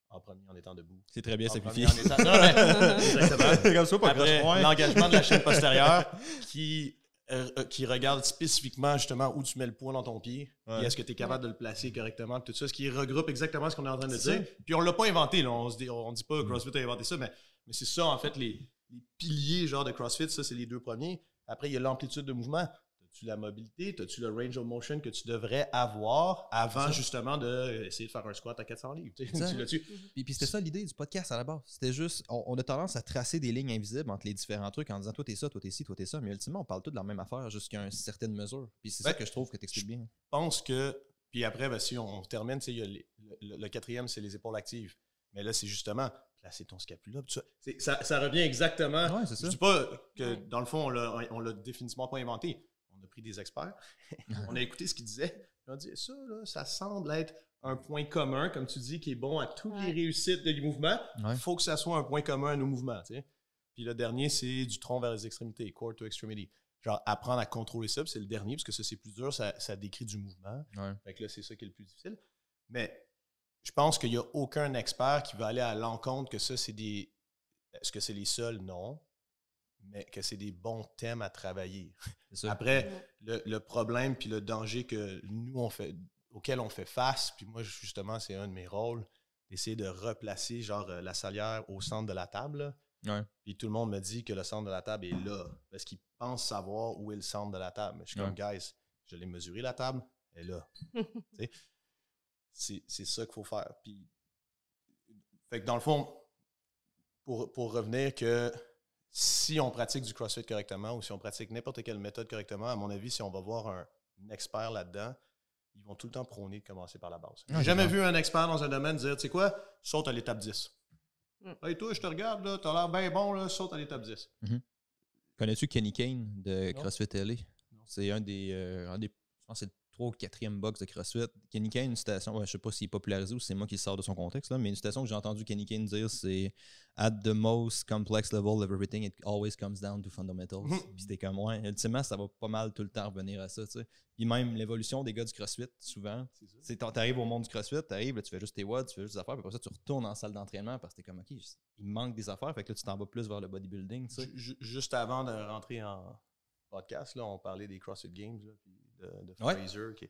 En premier, en étant debout. C'est très bien En simplifié. en étant- Non, mais- exactement. Comme ça, pas Après, croche, ouais. l'engagement de la chaîne postérieure qui, euh, qui regarde spécifiquement justement où tu mets le poids dans ton pied Ouais. et est-ce que tu es capable de le placer correctement, tout ça, ce qui regroupe exactement ce qu'on est en train de dire. Puis on l'a pas inventé, là. on se dit, on dit pas que CrossFit a inventé ça, mais, mais c'est ça en fait les, les piliers genre de CrossFit, ça c'est les deux premiers. Après, il y a l'amplitude de mouvement. As-tu la mobilité? As-tu le range of motion que tu devrais avoir avant justement d'essayer de faire un squat à 400 livres? tu. Tu l'as-tu? Puis, puis c'était ça l'idée du podcast à la base. C'était juste, on, on a tendance à tracer des lignes invisibles entre les différents trucs en disant toi t'es ça, toi t'es ci, toi t'es ça, mais ultimement on parle tous de la même affaire jusqu'à une certaine mesure. Puis c'est ça que je trouve que t'expliques bien. pense que. Puis après, ben, si on termine, tu sais, il y a les- le, le quatrième, c'est les épaules actives. Mais là, c'est justement placer ton scapula. ça. Ça, ça revient exactement. Ouais, c'est Je ça. dis pas que dans le fond, on l'a, on l'a définitivement pas inventé. On a pris des experts, on a écouté ce qu'ils disaient. On a dit ça, là, ça semble être un point commun, comme tu dis, qui est bon à toutes Ouais. les réussites des mouvements. Il Ouais. faut que ça soit un point commun à nos mouvements. tu sais. Puis le dernier, c'est du tronc vers les extrémités, core to extremity. Genre apprendre à contrôler ça, c'est le dernier, parce que ça, c'est plus dur, ça, ça décrit du mouvement. Ouais. Fait que là, c'est ça qui est le plus difficile. Mais je pense qu'il n'y a aucun expert qui va aller à l'encontre que ça, c'est des. Est-ce que c'est les seuls? Non. Mais que c'est des bons thèmes à travailler. Après, le, le problème puis le danger que nous, on fait, auquel on fait face, puis moi, justement, c'est un de mes rôles, d'essayer de replacer, genre, euh, la salière au centre de la table. Ouais. Puis tout le monde me dit que le centre de la table est là, parce qu'ils pensent savoir où est le centre de la table. Mais je suis comme, guys, je l'ai mesuré la table, elle est là. C'est ça qu'il faut faire. Puis, fait que dans le fond, pour, pour revenir que si on pratique du CrossFit correctement ou si on pratique n'importe quelle méthode correctement, à mon avis, si on va voir un, un expert là-dedans, ils vont tout le temps prôner de commencer par la base. J'ai Ouais, jamais vu un expert dans un domaine dire, tu sais quoi, saute à l'étape 10. Mm. Hey, toi, je te regarde, là, t'as l'air bien bon, là, saute à l'étape 10. Connais-tu Kenny Kane de. CrossFit LA? Non. C'est un des, euh, un des. Je pense que c'est le 3 ou 4e box de CrossFit. Kenny Kane, une citation, ouais, je sais pas s'il est popularisé ou c'est moi qui le sors de son contexte, là, mais une citation que j'ai entendu Kenny Kane dire, c'est At the most complex level of everything, it always comes down to fundamentals. Puis c'était comme, ouais, ultimement, ça va pas mal tout le temps revenir à ça, tu sais. Puis même l'évolution des gars du CrossFit, souvent, C'est t'arrives au monde du CrossFit, t'arrives, tu fais juste tes watts, tu fais juste des affaires, puis après ça, tu retournes en salle d'entraînement parce que t'es comme, OK, il manque des affaires, fait que là, tu t'en vas plus vers le bodybuilding, tu sais. Ju- ju- Juste avant de rentrer en podcast, là, on parlait des CrossFit Games, là, puis de, de Ouais. Fraser. qui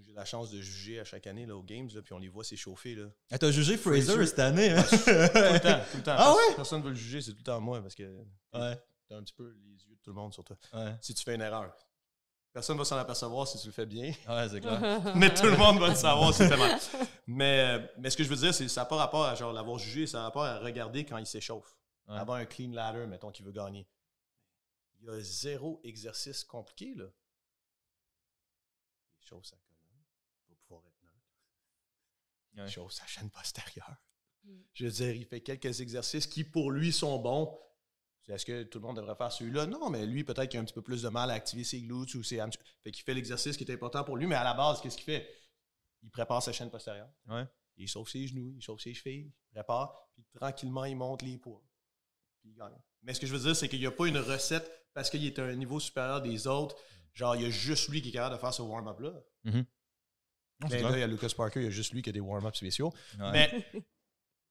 J'ai la chance de juger à chaque année là, aux Games, là, puis on les voit s'échauffer. Là. Ah, t'as jugé Fraser, Fraser. cette année, hein? tout le temps, tout le temps. Ah ouais? Personne ne veut le juger, c'est tout le temps moi, parce que Ouais, t'as un petit peu les yeux de tout le monde sur toi. ouais. Si tu fais une erreur, personne va s'en apercevoir si tu le fais bien, Ouais, c'est clair. mais tout le monde va le savoir si tu mal. Mais, euh, mais ce que je veux dire, c'est que ça n'a pas rapport à genre l'avoir jugé, ça a rapport à regarder quand il s'échauffe. Ouais. Avoir un clean ladder, mettons, qui veut gagner. Il y a zéro exercice compliqué, là. Il chauffe sa colonne pour pouvoir être neutre. Il Ouais. chauffe sa chaîne postérieure. Mm. Je veux dire, il fait quelques exercices qui, pour lui, sont bons. Est-ce que tout le monde devrait faire celui-là? Non, mais lui, peut-être qu'il a un petit peu plus de mal à activer ses glutes ou ses hamstrings. Fait qu'il fait l'exercice qui est important pour lui, mais à la base, qu'est-ce qu'il fait? Il prépare sa chaîne postérieure. Ouais. Il chauffe ses genoux, il chauffe ses chevilles, il prépare, puis tranquillement, il monte les poids. Puis il gagne. Mais ce que je veux dire, c'est qu'il n'y a pas une recette parce qu'il est à un niveau supérieur des autres. Genre, il y a juste lui qui est capable de faire ce warm-up-là. Mais clair. là, il y a Lucas Parker, il y a juste lui qui a des warm-ups spéciaux. Ouais. Mais,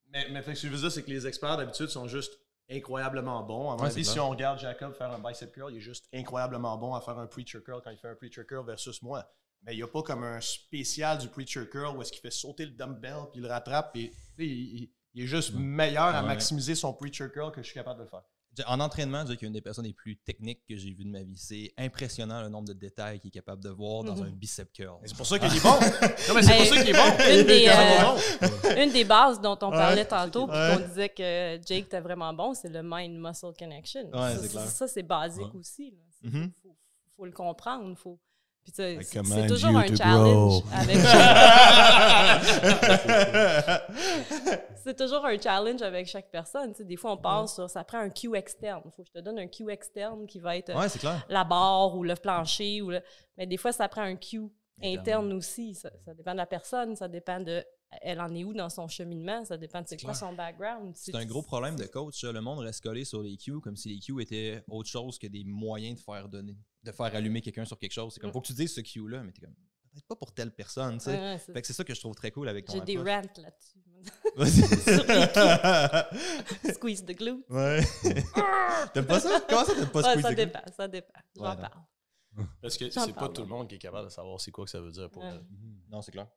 mais, mais fait ce que je veux dire, c'est que les experts, d'habitude, sont juste incroyablement bons. À mon Ouais, c'est avis, si on regarde Jacob faire un bicep curl, il est juste incroyablement bon à faire un preacher curl quand il fait un preacher curl versus moi. Mais il n'y a pas comme un spécial du preacher curl où est-ce qu'il fait sauter le dumbbell puis il le rattrape. Puis, il, il- il est juste meilleur à Ouais. maximiser son preacher curl que je suis capable de le faire. En entraînement, je dirais qu'il est une des personnes les plus techniques que j'ai vues de ma vie. C'est impressionnant le nombre de détails qu'il est capable de voir dans Mhm. un bicep curl. C'est pour ça qu'il est bon. Non, mais c'est pour ça qu'il est bon. une des, Il est vraiment euh. Une des bases dont on parlait tantôt, puis Ouais. qu'on disait que Jake était vraiment bon, c'est le mind-muscle connection. Ouais, ça, c'est basique Ouais. aussi. Il Mhm. faut, faut le comprendre. Faut... Puis tu sais, I c'est toujours un challenge grow. avec c'est toujours un challenge avec chaque personne. Tu sais, des fois, on passe sur ça prend un cue externe. Il faut que je te donne un cue externe qui va être euh, Ouais, clair. la barre ou le plancher. Ou le... Mais des fois, ça prend un cue Interne. interne aussi. Ça, ça dépend de la personne, ça dépend de elle en est où dans son cheminement, ça dépend de c'est quoi clair. son background. C'est un gros problème de coach. Le monde reste collé sur les cues comme si les cues étaient autre chose que des moyens de faire donner, de faire allumer quelqu'un sur quelque chose. C'est comme, Mm. faut que tu dises ce cue-là, mais t'es comme, peut-être pas pour telle personne, tu sais. Ouais, ouais, c'est- Fait que c'est ça que je trouve très cool avec ton J'ai des rants là-dessus. Vas-y. Squeeze the glue. ouais. T'aimes pas ça? Comment ça, t'aimes pas Ouais, squeeze ça the glue? dépend, ça dépend. J'en parle. Parce que c'est pas tout le monde qui est capable de savoir c'est quoi que ça veut dire pour Ouais. elle. Non, c'est clair.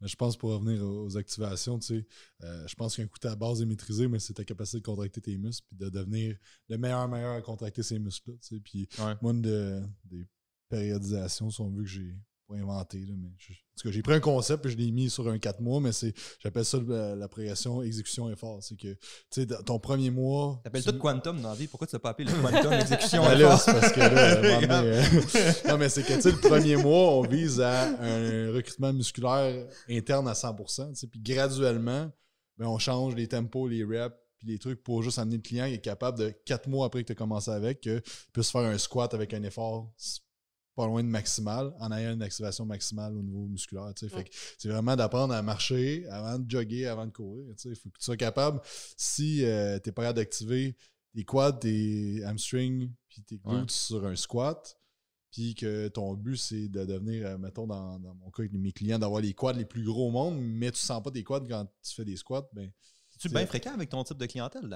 Mais je pense pour revenir aux activations, tu sais, euh, je pense qu'un coup ta base est maîtrisée, mais c'est ta capacité de contracter tes muscles puis de devenir le meilleur meilleur à contracter ces muscles-là. tu sais. Puis Ouais. moi, une de- des périodisations, si on veut que j'ai pas inventé, là, mais je- en tout cas, j'ai pris un concept et je l'ai mis sur un 4 mois, mais c'est j'appelle ça la, la progression exécution effort. C'est que tu sais, dans ton premier mois. T'appelles tu- tout quantum dans la vie. Pourquoi tu l'as pas appelé le quantum exécution Ben effort? c'est parce que là, euh, non, mais c'est que, tu sais, le premier mois, on vise à un recrutement musculaire interne à 100%, tu sais, puis graduellement, ben, on change les tempos, les reps, puis les trucs pour juste amener le client qui est capable de, quatre mois après que tu as commencé avec, que puisse faire un squat avec un effort pas loin de maximal, en ayant une activation maximale au niveau musculaire. tu. Fait que c'est vraiment d'apprendre à marcher avant de jogger, avant de courir. Il faut que tu sois capable, si tu n'es pas capable d'activer tes quads, tes hamstrings, puis tes glutes Ouais. sur un squat, puis que ton but, c'est de devenir, euh, mettons, dans, dans mon cas avec mes clients, d'avoir les quads les plus gros au monde, mais tu sens pas tes quads quand tu fais des squats, ben, C'est-tu bien fréquent avec ton type de clientèle?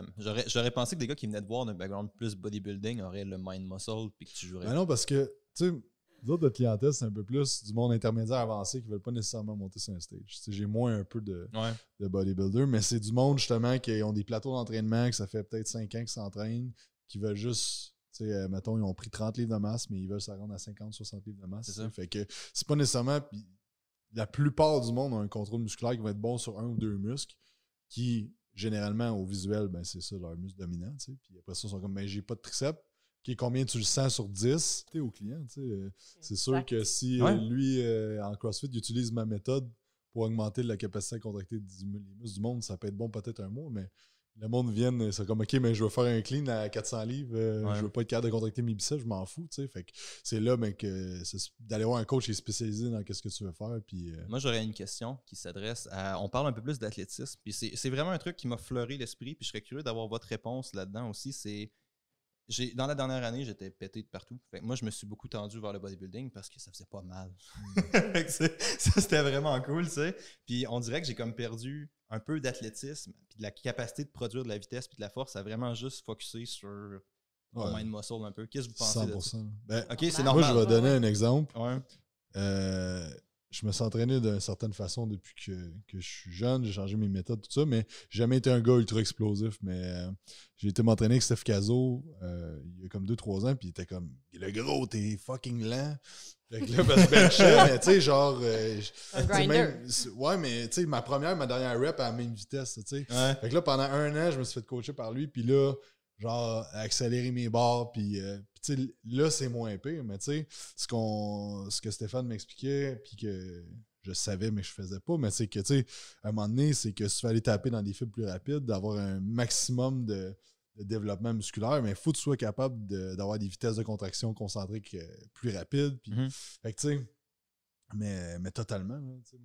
J'aurais, pensé que des gars qui venaient de voir d'un background plus bodybuilding auraient le mind muscle puis que tu jouerais. Ben non, parce que, tu sais, nous autres, notre clientèle, c'est un peu plus du monde intermédiaire avancé qui veulent pas nécessairement monter sur un stage. J'ai moins un peu de, Ouais. de bodybuilder, mais c'est du monde justement qui ont des plateaux d'entraînement, que ça fait peut-être 5 ans qu'ils s'entraînent, qui veulent juste, tu sais, euh, mettons, ils ont pris 30 livres de masse, mais ils veulent se rendre à 50, 60 livres de masse. C'est ça. Fait que c'est pas nécessairement. la plupart du monde ont un contrôle musculaire qui va être bon sur un ou deux muscles, qui, généralement, au visuel, ben, c'est ça, leur muscle dominant. Puis après ça, ils sont comme, ben, j'ai pas de triceps. Ok, combien tu le sens sur 10 tu au client. tu sais, euh, C'est sûr que si euh, Ouais. lui, euh, en CrossFit, il utilise ma méthode pour augmenter la capacité à contracter du- les muscles du monde, ça peut être bon peut-être un mois, mais le monde vient, c'est comme OK, mais je veux faire un clean à 400 livres, euh, Ouais. je veux pas être capable de contracter mes biceps, je m'en fous, tu sais. Fait que c'est là ben, que c'est d'aller voir un coach qui est spécialisé dans ce que tu veux faire, puis euh, Moi, j'aurais une question qui s'adresse à. On parle un peu plus d'athlétisme, puis c'est, c'est vraiment un truc qui m'a fleuré l'esprit, puis je serais curieux d'avoir votre réponse là-dedans aussi. C'est. J'ai, dans la dernière année, j'étais pété de partout. Fait que moi, je me suis beaucoup tendu vers le bodybuilding parce que ça faisait pas mal. C'est- ça, c'était vraiment cool, tu sais. Puis on dirait que j'ai comme perdu un peu d'athlétisme, puis de la capacité de produire de la vitesse, puis de la force, à vraiment juste focuser sur mon ouais, mind muscle un peu. Qu'est-ce que vous pensez de ça? 100%. Ben, Ok, c'est moi, normal. je vais donner un exemple. Ouais. Euh, je me suis entraîné d'une certaine façon depuis que, que je suis jeune. J'ai changé mes méthodes, tout ça, mais j'ai jamais été un gars ultra explosif. Mais euh, j'ai été m'entraîner avec Steph Caso euh, il y a comme 2-3 ans, puis il était comme Le gros, t'es fucking lent. Fait que là, ben, je benchais, mais tu sais, genre. euh, Un grinder. même- ouais, mais tu sais, ma première, ma dernière rep à la même vitesse, tu sais. Ouais. Fait que là, pendant un an, je me suis fait coacher par lui, puis là, genre, accélérer mes barres, puis, euh, puis tu sais, là, c'est moins pire, mais tu sais, ce, qu'on, ce que Stéphane m'expliquait, puis que je savais, mais je faisais pas, mais c'est que, tu sais, à un moment donné, c'est que si tu veux aller taper dans des fibres plus rapides, d'avoir un maximum de, de développement musculaire, mais il faut que tu sois capable de- d'avoir des vitesses de contraction concentriques euh, plus rapides, puis Mhm. fait que, tu sais, mais, mais totalement.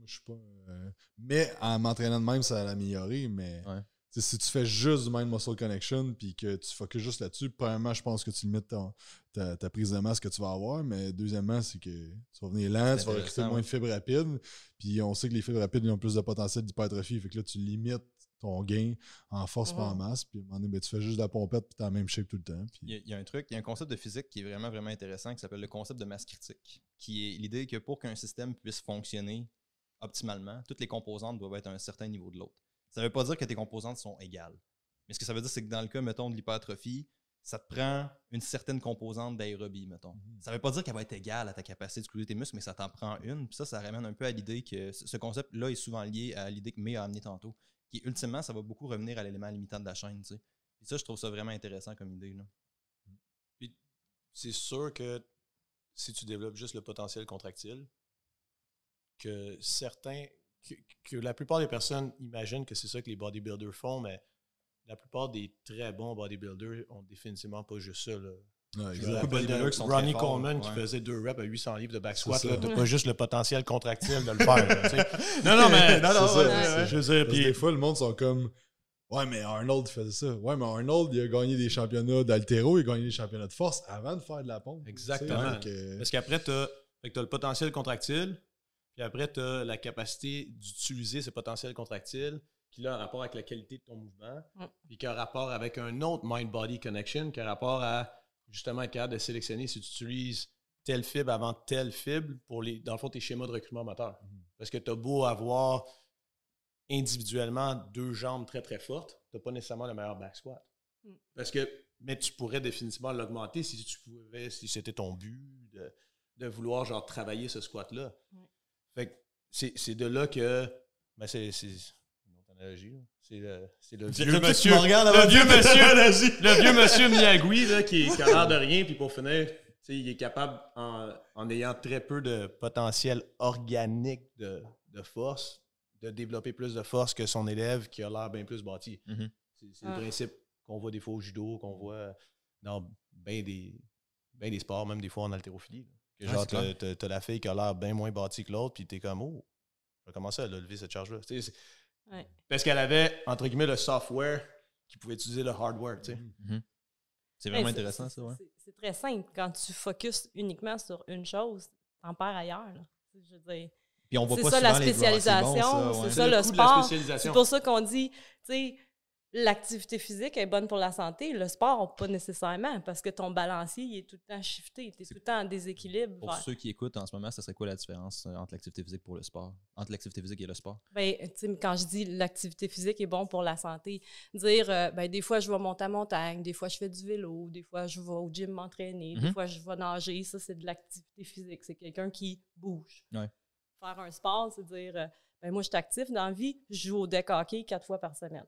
je suis pas. euh, mais en m'entraînant de même, ça va l'améliorer. Mais Ouais. Si tu fais juste du mind muscle connection puis que tu focuses juste là-dessus, premièrement, je pense que tu limites ton- ta, ta prise de masse que tu vas avoir. Mais deuxièmement, c'est que tu vas venir lent, tu vas recruter moins ouais. de fibres rapides. Puis on sait que les fibres rapides ils ont plus de potentiel d'hypertrophie. Fait que là, tu limites ton gain en force pas en masse. Puis à un moment donné, ben, tu fais juste de la pompette puis t'as la même shape tout le temps. Puis- Il y, a, il y a un truc, il y a un concept de physique qui est vraiment, vraiment intéressant qui s'appelle le concept de masse critique, qui est l'idée que pour qu'un système puisse fonctionner optimalement, toutes les composantes doivent être à un certain niveau de l'autre. Ça ne veut pas dire que tes composantes sont égales. Mais ce que ça veut dire, c'est que dans le cas, mettons, de l'hypertrophie, ça te prend une certaine composante d'aérobie, mettons. Mhm. Ça ne veut pas dire qu'elle va être égale à ta capacité de squeezer tes muscles, mais ça t'en prend une. Puis ça, ça ramène un peu à l'idée que ce ce concept-là est souvent lié à l'idée que May a amené tantôt, qui ultimement, ça va beaucoup revenir à l'élément limitant de la chaîne, tu sais. Puis ça, je trouve ça vraiment intéressant comme idée, là. c'est sûr que si tu développes juste le potentiel contractile, que certains, que, que la plupart des personnes imaginent que c'est ça que les bodybuilders font, mais la plupart des très bons bodybuilders ont définitivement pas juste ça. Là. Ouais, Je me qui sont Ronnie très forts, Coleman qui ouais. faisait deux reps à 800 livres de back squat. Là, pas juste le potentiel contractile de le faire. là, non, non, mais. Non, non, ouais. Je veux dire, puis des fois, le monde sont comme Ouais, mais Arnold faisait ça. Ouais, mais Arnold, il a gagné des championnats d'altéro, il a gagné des championnats de force avant de faire de la pompe. Exactement. Parce qu'après, tu as, le potentiel contractile, puis après, tu as la capacité d'utiliser ce potentiel contractile qui a un rapport avec la qualité de ton mouvement, Mm. puis qui a un rapport avec un autre mind-body connection, qui a un rapport à justement être capable de sélectionner si tu utilises telle fibre avant telle fibre pour, les, dans le fond, tes schémas de recrutement moteur. Mhm. Parce que tu as beau avoir individuellement deux jambes très très fortes, tu n'as pas nécessairement le meilleur back squat. Mm. Parce que, mais tu pourrais définitivement l'augmenter si tu pouvais, si c'était ton but de, de vouloir genre travailler ce squat-là. Fait que c'est c'est de là que, ben c'est une autre analogie, là. C'est le, c'est le vieux monsieur, le vieux monsieur, le vieux monsieur Miyagui là, qui, qui a l'air de rien, puis pour finir, tu sais, il est capable, en, en ayant très peu de potentiel organique de, de force, de développer plus de force que son élève qui a l'air bien plus bâti. Mhm. C'est c'est Ah. le principe qu'on voit des fois au judo, qu'on voit dans bien des, ben des sports, même des fois en haltérophilie. là. Que Ouais, genre, c'est t'as, t'as- t'as la fille qui a l'air bien moins bâtie que l'autre, puis t'es comme, oh, je vais commencer à lever cette charge-là. Tu sais, c'est- Ouais. Parce qu'elle avait, entre guillemets, le software qui pouvait utiliser le hardware. tu sais. Mhm. C'est Ben, vraiment c'est- intéressant, c'est- ça, ouais. c'est- C'est très simple. Quand tu focuses uniquement sur une chose, t'en perds ailleurs. là. Je veux dire, Puis on voit c'est pas ça la les draws. Ah, c'est bon, spécialisation, ça, ouais. c'est ça le le sport. spécialisation. C'est pour ça qu'on dit, tu sais, l'activité physique est bonne pour la santé, le sport, pas nécessairement, parce que ton balancier, il est tout le temps shifté, tu es tout le temps en déséquilibre. Pour ceux qui écoutent en ce moment, ça serait quoi la différence euh, entre l'activité physique pour le sport? Entre l'activité physique et le sport? Ben, quand je dis l'activité physique est bon pour la santé, dire, euh, ben, des fois, je vais monter à montagne, des fois, je fais du vélo, des fois, je vais au gym m'entraîner, des Mhm. fois, je vais nager. Ça, c'est de l'activité physique. C'est quelqu'un qui bouge. Ouais. Faire un sport, c'est dire, euh, ben, moi, je suis actif dans la vie, je joue au deck hockey quatre fois par semaine.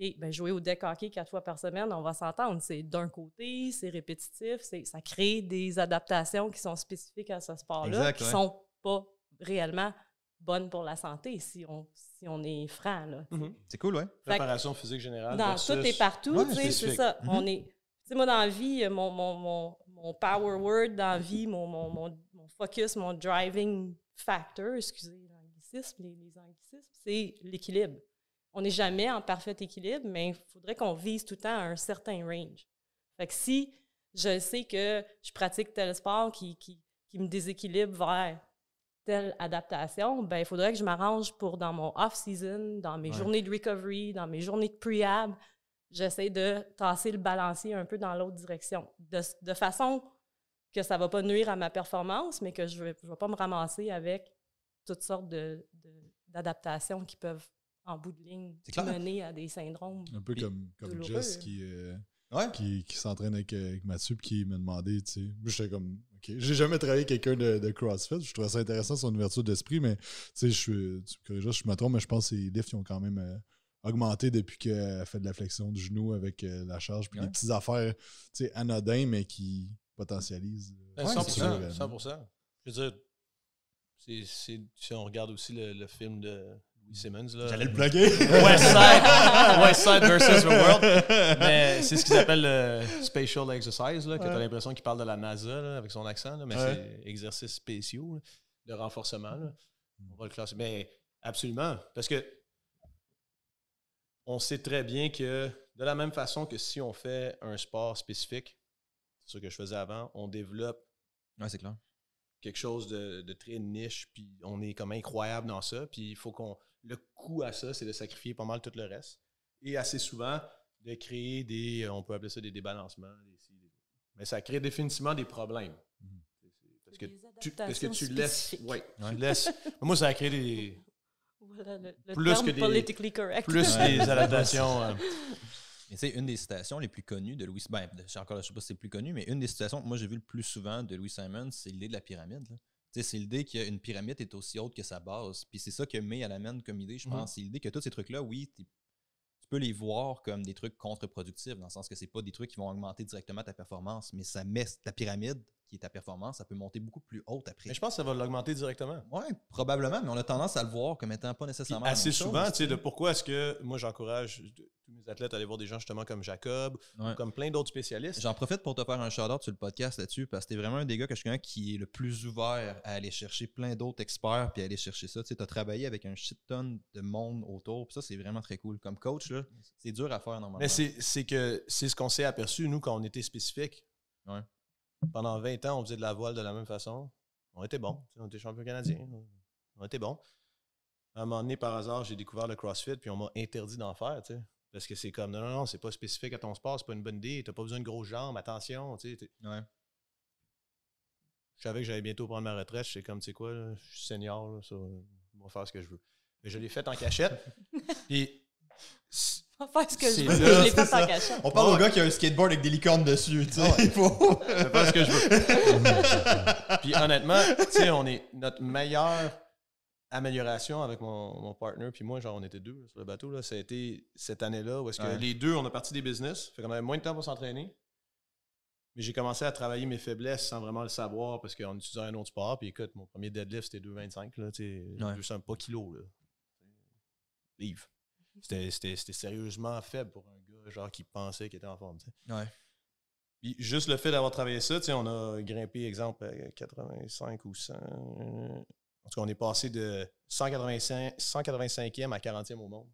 OK, ben, jouer au deck hockey quatre fois par semaine, on va s'entendre. C'est d'un côté, c'est répétitif, c'est, ça crée des adaptations qui sont spécifiques à ce sport-là, qui ouais. sont pas réellement bonnes pour la santé, si on, si on est franc. Mhm. C'est cool, que Préparation physique générale. dans versus- tout et partout, Ouais, tu sais, c'est ça. Mhm. On est. Tu sais, moi, dans la vie, mon, mon, mon, mon power word dans la vie, mon, mon, mon, mon focus, mon driving factor, excusez l'anglicisme, les, les anglicismes, c'est l'équilibre. On n'est jamais en parfait équilibre, mais il faudrait qu'on vise tout le temps à un certain range. Fait que si je sais que je pratique tel sport qui, qui, qui me déséquilibre vers telle adaptation, ben il faudrait que je m'arrange pour dans mon off-season, dans mes Ouais. journées de recovery, dans mes journées de pre-ab, j'essaie de tasser le balancier un peu dans l'autre direction, de, de façon que ça va pas nuire à ma performance, mais que je ne vais, pas me ramasser avec toutes sortes de- de- d'adaptations qui peuvent, en bout de ligne, mener à des syndromes. Un peu comme, comme Jess qui, euh, Ouais. qui, qui s'entraîne avec, euh, avec Mathieu puis qui m'a demandé, tu sais. J'étais comme, OK. J'ai jamais travaillé avec quelqu'un de, de CrossFit. Je trouvais ça intéressant, son ouverture d'esprit, mais, tu sais, je suis, tu me corrigeras si je me trompe, mais je pense que les lifts, ils ont quand même euh, augmenté depuis qu'elle fait de la flexion du genou avec euh, la charge, puis Ouais. des petites affaires, tu sais, anodins, mais qui potentialisent. euh, Ben, Ouais, 100%, c'est sûr. 100%. Je veux dire, c'est, c'est- si on regarde aussi le, le film de Simmons, là, J'allais le plugger. West Side, West Side versus the World. Mais c'est ce qu'ils appellent le spatial exercise, là, que tu as l'impression qu'il parle de la NASA là, avec son accent, là, mais Ouais. c'est exercices spéciaux de renforcement. là. On va le classer. Mais absolument. Parce que on sait très bien que de la même façon que si on fait un sport spécifique, c'est ce que je faisais avant, on développe Ouais, c'est clair. quelque chose de, de très niche, puis on est comme incroyable dans ça, puis il faut qu'on... Le coût à ça, c'est de sacrifier pas mal tout le reste. Et assez souvent, de créer des... On peut appeler ça des débalancements. des ci, des- mais ça crée définitivement des problèmes. Mhm. C'est- c'est- Parce que, tu, parce que tu laisses... Ouais, Ouais. tu laisses... Moi, ça a créé des, Voilà le, le Plus terme que des- politically correct. plus Ouais. des adaptations... euh, Mais tu sais, une des citations les plus connues de Louis ben, je sais encore, je sais pas si c'est le plus connu, mais une des citations que moi j'ai vu le plus souvent de Louis Simon, c'est l'idée de la pyramide. là. C'est l'idée qu'une pyramide est aussi haute que sa base. Puis c'est ça que May elle amène comme idée, je Mhm. pense. C'est l'idée que tous ces trucs-là, oui, tu peux les voir comme des trucs contre-productifs, dans le sens que c'est pas des trucs qui vont augmenter directement ta performance, mais ça met ta pyramide qui est ta performance, ça peut monter beaucoup plus haute après. Mais je pense que ça va l'augmenter directement. Oui, probablement, mais on a tendance à le voir comme étant pas Puis nécessairement. la assez chose, souvent, tu sais, de pourquoi est-ce que moi j'encourage tous mes athlètes à aller voir des gens justement comme Jacob, Ouais. ou comme plein d'autres spécialistes. J'en profite pour te faire un shout-out sur le podcast là-dessus parce que t'es vraiment un des gars que je connais qui est le plus ouvert à aller chercher plein d'autres experts puis à aller chercher ça. Tu sais, as travaillé avec un shit ton de monde autour puis ça, c'est vraiment très cool. Comme coach, là, c'est dur à faire normalement. Mais c'est c'est que c'est ce qu'on s'est aperçu, nous, quand on était spécifique. Ouais. Pendant 20 ans, on faisait de la voile de la même façon. On était bon. On était champion canadien. On était bon. À un moment donné, par hasard, j'ai découvert le CrossFit, puis on m'a interdit d'en faire, tu sais. Parce que c'est comme, non, non, non, c'est pas spécifique à ton sport, c'est pas une bonne idée, t'as pas besoin de grosses jambes, attention, tu sais. Ouais. Je savais que j'allais bientôt prendre ma retraite, j'étais comme, tu sais quoi, là, je suis senior, là, ça, je vais faire ce que je veux. Mais je l'ai fait en cachette. puis, c- On va faire ce que je C'est veux. là, Je l'ai c'est fait en ça. cachette. On parle Ouais. au gars qui a un skateboard avec des licornes dessus, tu sais. Ouais. Il faut. je vais faire ce que je veux. puis honnêtement, tu sais, on est notre meilleure amélioration avec mon, mon partner, puis moi, genre, on était deux là, sur le bateau, là, ça a été cette année-là où est-ce que Ouais. les deux, on a parti des business, fait qu'on avait moins de temps pour s'entraîner. Mais j'ai commencé à travailler mes faiblesses sans vraiment le savoir parce qu'on utilisait un autre sport. Puis écoute, mon premier deadlift, c'était 2,25, là, tu sais, Ouais. 200 pas kilos, là. Livre. C'était- sérieusement faible pour un gars, genre, qui pensait qu'il était en forme. Ouais. Puis juste le fait d'avoir travaillé ça, on a grimpé, exemple, à 85 ou 100. En tout cas, on est passé de 185, 185e à 40e au monde.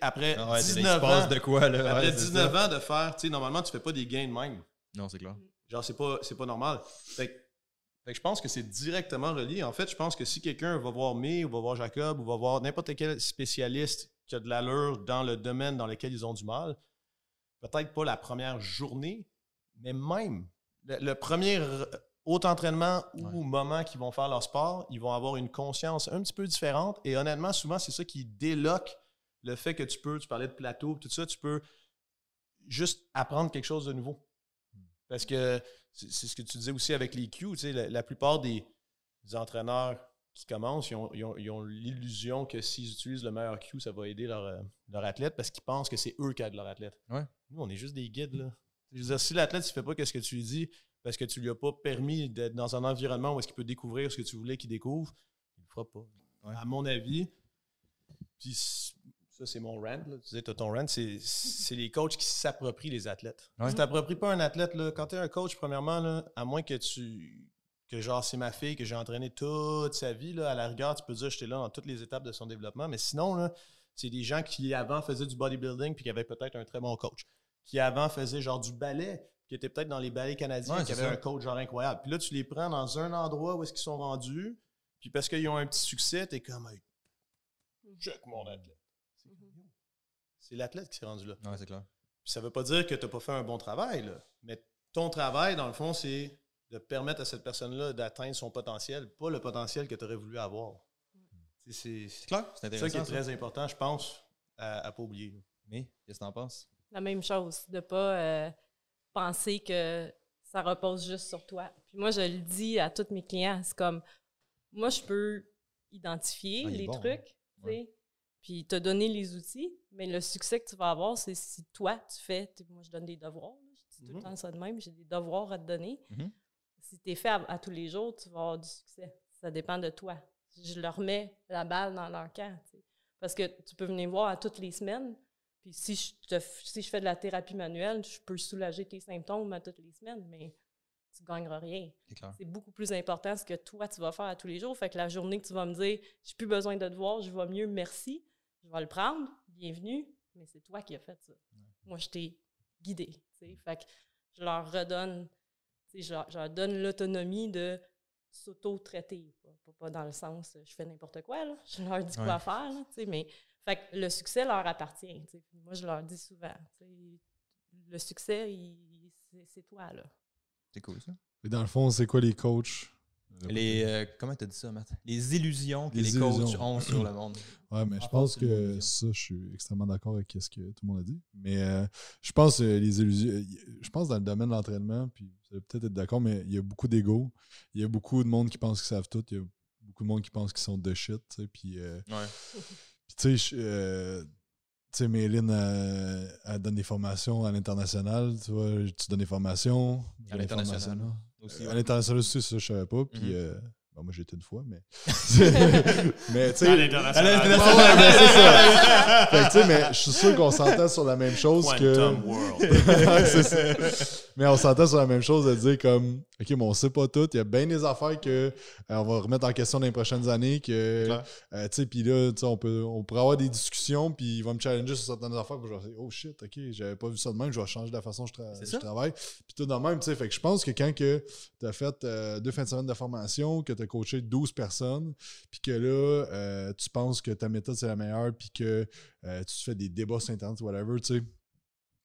Après Ah ouais, c'est- il se 19 passe ans, de quoi, là? après Ouais, c'est 19 ça. ans de faire, normalement, tu fais pas des gains de même. Non, c'est clair. Genre, c'est pas, pas normal. Fait, que- fait que je pense que c'est directement relié. En fait, je pense que si quelqu'un va voir May ou va voir Jacob ou va voir n'importe quel spécialiste qui a de l'allure dans le domaine dans lequel ils ont du mal, peut-être pas la première journée, mais même le, le premier haut entraînement ou moment qu'ils vont faire leur sport, ils vont avoir une conscience un petit peu différente. Et honnêtement, souvent, c'est ça qui déloque le fait que tu peux, tu parlais de plateau, tout ça, tu peux juste apprendre quelque chose de nouveau. Parce que c'est c'est ce que tu disais aussi avec les Q, tu sais, la, la plupart des, des entraîneurs qui commencent, ils ont, ils ont- ils ont l'illusion que s'ils utilisent le meilleur Q, ça va aider leur, euh, leur athlète parce qu'ils pensent que c'est eux qui aident leur athlète. Ouais. Nous, on est juste des guides, là. Je veux dire, si l'athlète ne fait pas ce que tu lui dis parce que tu lui as pas permis d'être dans un environnement où est-ce qu'il peut découvrir ce que tu voulais qu'il découvre, il le fera pas. Ouais. À mon avis, puis ça, c'est mon rant. Là. Tu disais, ton rant, c'est, les coachs qui s'approprient les athlètes. Ouais. Si t'appropries pas un athlète, là, quand t'es un coach, premièrement, là, à moins que tu. Que genre, c'est ma fille que j'ai entraînée toute sa vie, là, à la rigueur, tu peux dire, j'étais là dans toutes les étapes de son développement. Mais sinon, là, c'est des gens qui avant faisaient du bodybuilding puis qui avaient peut-être un très bon coach. Qui avant faisaient genre du ballet, qui étaient peut-être dans les ballets canadiens, Ouais, qui avaient ça. un coach genre incroyable. Puis là, tu les prends dans un endroit où est-ce qu'ils sont rendus, puis parce qu'ils ont un petit succès, t'es comme, hey, check mon athlète. C'est yo, C'est l'athlète qui s'est rendu là. Ouais, c'est clair. Puis ça veut pas dire que tu n'as pas fait un bon travail, là. mais ton travail, dans le fond, c'est de permettre à cette personne-là d'atteindre son potentiel, pas le potentiel que tu aurais voulu avoir. C'est- C'est C'est clair, c'est intéressant. ça qui est ça. très important, je pense, à, à pas oublier. Mais, qu'est-ce que t'en penses? La même chose, de pas euh, penser que ça repose juste sur toi. Puis moi, je le dis à tous mes clients, c'est comme, moi, je peux identifier Ah, les bon, trucs, tu sais, puis te donner les outils, mais le succès que tu vas avoir, c'est si toi, tu fais, tu moi, je donne des devoirs, je dis tout le Mhm. temps ça de même, j'ai des devoirs à te donner. Mhm. Si tu es fait à, à tous les jours, tu vas avoir du succès. Ça dépend de toi. Je leur mets la balle dans leur camp. Parce que tu peux venir voir à toutes les semaines, puis si je, te si je fais de la thérapie manuelle, je peux soulager tes symptômes à toutes les semaines, mais tu ne gagneras rien. C'est beaucoup plus important ce que toi, tu vas faire à tous les jours. Fait que la journée que tu vas me dire, j'ai plus besoin de te voir, je vais mieux, merci, je vais le prendre, bienvenue, mais c'est toi qui as fait ça. Moi, je t'ai guidé. Fait que je leur redonne, je leur, je leur donne l'autonomie de s'auto-traiter. Pas, dans le sens, euh, je fais n'importe quoi, là. je leur dis Ouais. quoi faire, là, mais fait que le succès leur appartient. Moi, je leur dis souvent, le succès, c'est toi, là. C'est cool, ça. Et dans le fond, c'est quoi les coachs? Les, euh, comment t'as dit ça, Matt? Les illusions que Les les, coachs ont sur le monde. Ouais, mais je En pense que ça, je suis extrêmement d'accord avec ce que tout le monde a dit. Mais euh, je pense euh, les illusions. Je pense dans le domaine de l'entraînement, puis vous allez peut-être être d'accord, mais il y a beaucoup d'ego. Il y a beaucoup de monde qui pense qu'ils savent tout. Il y a beaucoup de monde qui pense qu'ils sont de shit. tu sais, Puis, euh, Ouais. puis tu sais, euh, sais, Méline, elle donne des formations à l'international. Tu vois, tu donnes des formations. À l'international. Aussi, ouais. À l'international aussi, ça, je savais pas. Puis, Mhm. euh, bon, moi, j'ai été une fois, mais. mais, tu sais. À l'international. Ben, c'est ça. Fait que, tu sais, mais je suis sûr qu'on s'entend sur la même chose que. World. Ouais, c'est ça. Mais on s'entend sur la même chose de dire comme OK, mais on sait pas tout. Il y a bien des affaires que euh, on va remettre en question dans les prochaines années. Que euh, tu sais, puis là, tu sais, on peut on pourrait avoir des discussions, puis il va me challenger sur certaines affaires, puis je vais dire Oh shit, ok, j'avais pas vu ça de même, je vais changer la façon dont je, tra- travaille. Puis tout de même, tu sais, fait que je pense que quand que tu as fait euh, deux fins de semaine de formation, que tu as coaché 12 personnes, puis que là, euh, tu penses que ta méthode c'est la meilleure, puis que euh, tu fais des débats sur Internet, whatever, tu sais.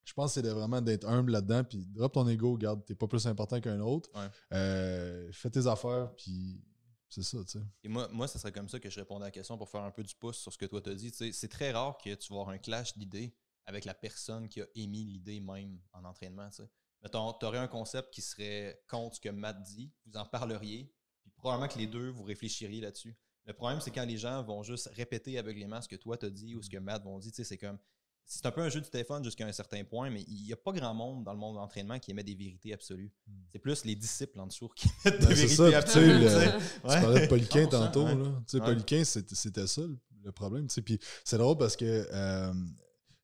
Je pense que c'est vraiment d'être humble là-dedans, puis drop ton ego, regarde, t'es pas plus important qu'un autre. Ouais. Euh, fais tes affaires, puis c'est ça, tu sais. Et moi, moi, ça serait comme ça que je répondais à la question pour faire un peu du pouce sur ce que toi t'as dit. C'est très rare que tu vas avoir un clash d'idées avec la personne qui a émis l'idée même en entraînement. tu sais. Mettons, tu aurais un concept qui serait contre ce que Matt dit, vous en parleriez, probablement que les deux, vous réfléchiriez là-dessus. Le problème, c'est quand les gens vont juste répéter aveuglément ce que toi t'as dit ou ce que Matt vont dire. tu sais, C'est comme. C'est un peu un jeu du téléphone jusqu'à un certain point, mais il n'y a pas grand monde dans le monde de l'entraînement qui émet des vérités absolues. Hmm. C'est plus les disciples en dessous qui émettent Ben, des c'est vérités ça, puis tu sais, absolues. le- tu parlais de Poliquin 100%, tantôt, ouais. là. Tu sais, Ouais. Poliquin, c'était ça le, problème, tu sais. Puis c'est drôle parce que euh,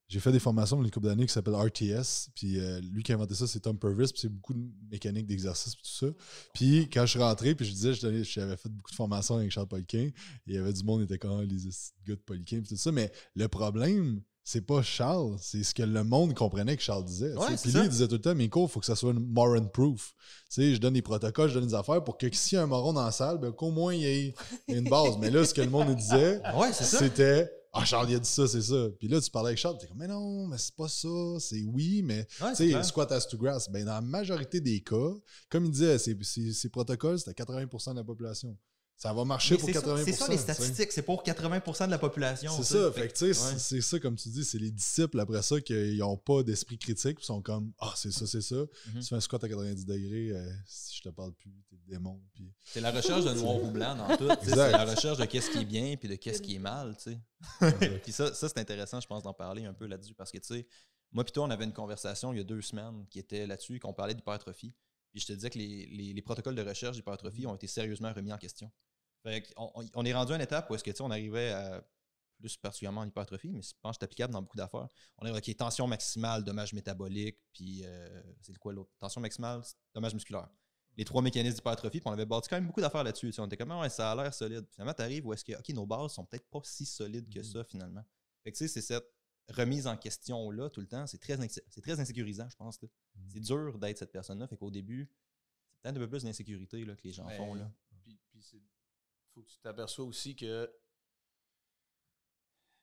j'ai fait des formations dans une couple d'années qui s'appellent RTS. Puis euh, lui qui a inventé ça, c'est Tom Purvis. Puis c'est beaucoup de mécanique d'exercice, puis tout ça. Puis quand je suis rentré, puis je disais, j'avais fait beaucoup de formations avec Charles Poliquin. Il y avait du monde qui était comme Ah, les gars de Poliquin, puis tout ça. Mais le problème, c'est pas Charles, c'est ce que le monde comprenait que Charles disait. Ouais, puis lui, il disait tout le temps, mes cours, il faut que ça soit moron proof. Tu sais, je donne des protocoles, je donne des affaires pour que s'il y a un moron dans la salle, ben, qu'au moins il y ait une base. Mais là, ce que le monde nous disait, Ouais, c'était Ah, Charles, il a dit ça, c'est ça. Puis là, tu parlais avec Charles, t'es comme, mais non, mais c'est pas ça, c'est oui, mais Ouais, tu sais, squat as to grass. Ben, dans la majorité des cas, comme il disait, ces protocoles, c'était 80% de la population. Ça va marcher Mais pour c'est ça- 80%. C'est ça les statistiques, c'est pour 80% de la population. C'est ça, fait ouais. c'est- ça, comme tu dis, c'est les disciples après ça qui n'ont pas d'esprit critique, puis sont comme, ah, c'est ça, c'est ça. Mhm. Tu fais un squat à 90 degrés, euh, si je te parle plus, t'es démon. Puis... C'est la recherche de noir ou blanc dans tout. C'est la recherche de qu'est-ce qui est bien puis de qu'est-ce qui est mal. tu sais. puis ça, ça c'est intéressant, je pense, d'en parler un peu là-dessus parce que, tu sais, moi, puis toi, on avait une conversation il y a deux semaines qui était là-dessus, qu'on parlait d'hypertrophie. Puis je te disais que les, les- les protocoles de recherche d'hypertrophie ont été sérieusement remis en question. Fait on, on est rendu à une étape où est-ce que, tu sais, on arrivait à plus particulièrement en hypertrophie, mais je pense que c'est applicable dans beaucoup d'affaires. On est OK, tension maximale, dommage métabolique, puis euh, c'est quoi l'autre? Tension maximale, dommage musculaire. Les trois mécanismes d'hypertrophie, puis on avait bâti quand même beaucoup d'affaires là-dessus. On était comme, Ah ouais, ça a l'air solide. Finalement, tu arrives où est-ce que, OK, nos bases sont peut-être pas si solides que ça, finalement. Fait que, tu sais, c'est cette remise en question-là tout le temps. C'est très, c'est très insécurisant, je pense. là. C'est dur d'être cette personne-là. Fait qu'au début, c'est peut-être un peu plus d'insécurité que les gens Ouais. font. Là. Puis, puis faut que tu t'aperçois aussi que.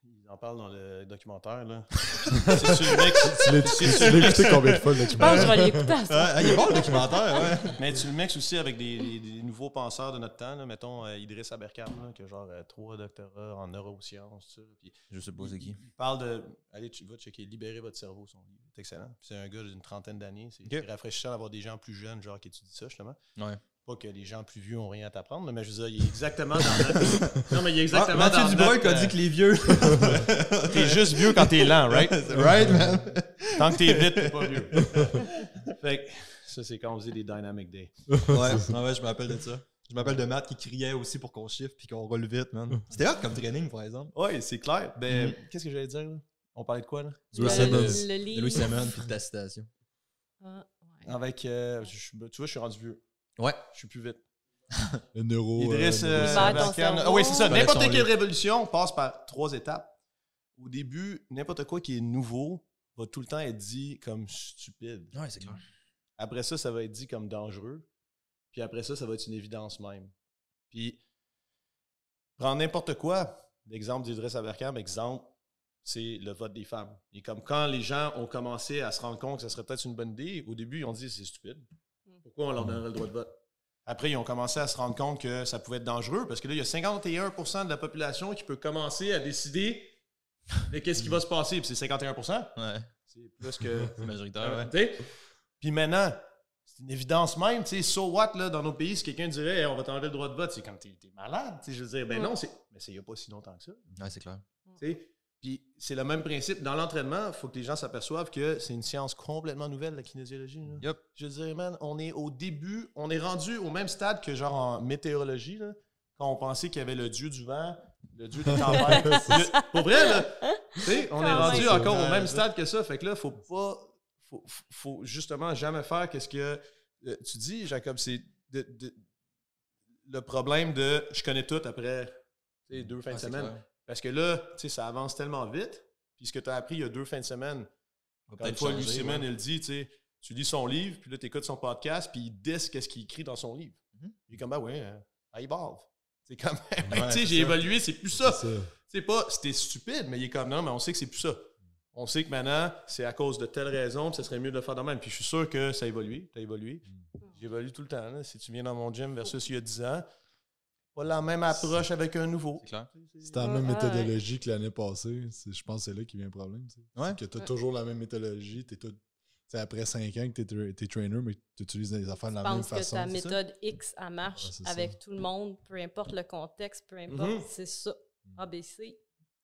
Ils en parlent dans le documentaire, là. c'est sur le mec. Tu l'as- écouté combien de fois, le Je pense que je documentaire? vais l'écouter. Ah, il est bon le documentaire, ouais. Mais tu le mixes aussi avec des, des- des nouveaux penseurs de notre temps, là. Mettons euh, Idriss Aberkam, là, qui a genre euh, trois doctorats en neurosciences, tout ça. Puis Je sais pas c'est qui. Il parle de. Allez, tu vas checker Libérer votre cerveau, son livre. C'est excellent. C'est un gars d'une trentaine d'années. C'est rafraîchissant d'avoir des gens plus jeunes, genre, qui étudient ça, justement. Ouais. Pas que les gens plus vieux ont rien à t'apprendre, mais je veux dire, il est exactement dans notre. non, mais il est exactement Ah, Mathieu dans Dubois notre, qui a dit euh, que les vieux. T'es juste vieux quand t'es lent, right? right, man? Tant que t'es vite, t'es pas vieux. fait que ça, c'est quand on faisait des Dynamic Day. Ouais, ouais, ouais, je me rappelle de ça. Je me rappelle de Matt qui criait aussi pour qu'on chiffre puis qu'on roule vite, man. C'était hot comme training, par exemple. Ouais, c'est clair. Ben, qu'est-ce que j'allais dire, là? On parlait de quoi, là? Louis Le- Simmons. Louis Simon puis de ta citation. Ah, ouais. Avec. euh, je- tu vois, je suis rendu vieux. Ouais. Je suis plus vite. Le neuro. Idriss euh, euh, Aberkam, cerveau. Ah oui, c'est ça. N'importe quelle révolution passe par trois étapes. Au début, n'importe quoi qui est nouveau va tout le temps être dit comme stupide. Ouais, c'est clair. Après ça, ça va être dit comme dangereux. Puis après ça, ça va être une évidence même. Puis, prendre n'importe quoi. L'exemple d'Idriss Aberkam, exemple, c'est le vote des femmes. Et comme quand les gens ont commencé à se rendre compte que ça serait peut-être une bonne idée, au début, ils ont dit c'est stupide. Pourquoi on leur donnerait le droit de vote? Après, ils ont commencé à se rendre compte que ça pouvait être dangereux parce que là, il y a 51% de la population qui peut commencer à décider de qu'est-ce qui va se passer. Puis c'est 51 Ouais, C'est plus que. c'est majoritaire, ouais. Tu sais? Puis maintenant, c'est une évidence même, tu sais, so what, là, dans nos pays, si quelqu'un dirait, Hey, on va t'enlever le droit de vote, c'est comme, t'es t'es malade, tu sais, je veux dire, ben non, c'est, mais c'est il n'y a pas si longtemps que ça, Ouais, c'est clair. tu sais. Puis c'est le même principe. Dans l'entraînement, il faut que les gens s'aperçoivent que c'est une science complètement nouvelle, la kinésiologie. là. Yup. Je dirais, man, on est au début, on est rendu au même stade que genre en météorologie, là, quand on pensait qu'il y avait le dieu du vent, le dieu des tempêtes. Le- Pour vrai, là, tu sais, on est rendu encore au même ça. stade que ça. Fait que là, faut pas, faut, faut- faut justement jamais faire qu'est-ce que euh, tu dis, Jacob, c'est de- de- le problème de je connais tout après tu sais, deux fins Ah, de semaine. clair. Parce que là, tu sais, ça avance tellement vite. Puis ce que tu as appris il y a deux fins de semaine, quand une peut-être fois, Simon, ouais. il dit, tu sais, tu lis son livre, puis là, tu écoutes son podcast, puis il dit qu'est-ce qu'il écrit dans son livre. Mhm. Il est comme, bah ouais, I evolve. C'est comme, Ouais, tu sais, j'ai ça. évolué, c'est plus ça. C'est ça. C'est pas, c'était stupide, mais il est comme, non, mais on sait que c'est plus ça. On sait que maintenant, c'est à cause de telle raison, puis ce serait mieux de le faire de même. Puis je suis sûr que ça a évolué. Tu as évolué. J'évolue tout le temps. là. Si tu viens dans mon gym versus il y a 10 ans, pas la même approche avec un nouveau. C'est clair. C'est la même méthodologie que l'année passée. Je pense que c'est là qu'il vient le problème. Ouais. Que tu as Ouais. toujours la même méthodologie. T'es tout- c'est après 5 ans que tu es, trainer, mais tu utilises des affaires de Je la même pense que façon. ta méthode X, elle marche Ouais, c'est ça. avec tout le monde, peu importe le contexte, peu importe, Mhm. c'est ça. ABC,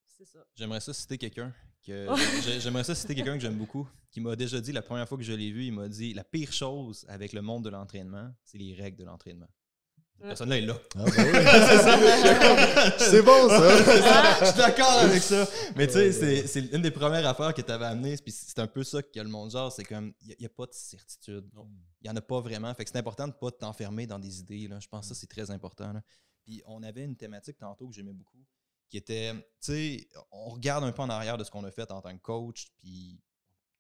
c'est ça. J'aimerais ça citer quelqu'un que j'ai- j'aimerais ça citer quelqu'un que j'aime beaucoup qui m'a déjà dit la première fois que je l'ai vu, il m'a dit la pire chose avec le monde de l'entraînement, c'est les règles de l'entraînement. Cette personne-là est là. Ah, oui. c'est bon, ça! Je suis d'accord avec ça. Mais tu sais, c'est- une des premières affaires que tu avais amenées. Puis c'est un peu ça que le monde genre, c'est comme, il n'y a, pas de certitude. Il n'y en a pas vraiment. Fait que c'est important de ne pas t'enfermer dans des idées. Là. Je pense que ça, c'est très important. là. Puis on avait une thématique tantôt que j'aimais beaucoup, qui était, tu sais, on regarde un peu en arrière de ce qu'on a fait en tant que coach, puis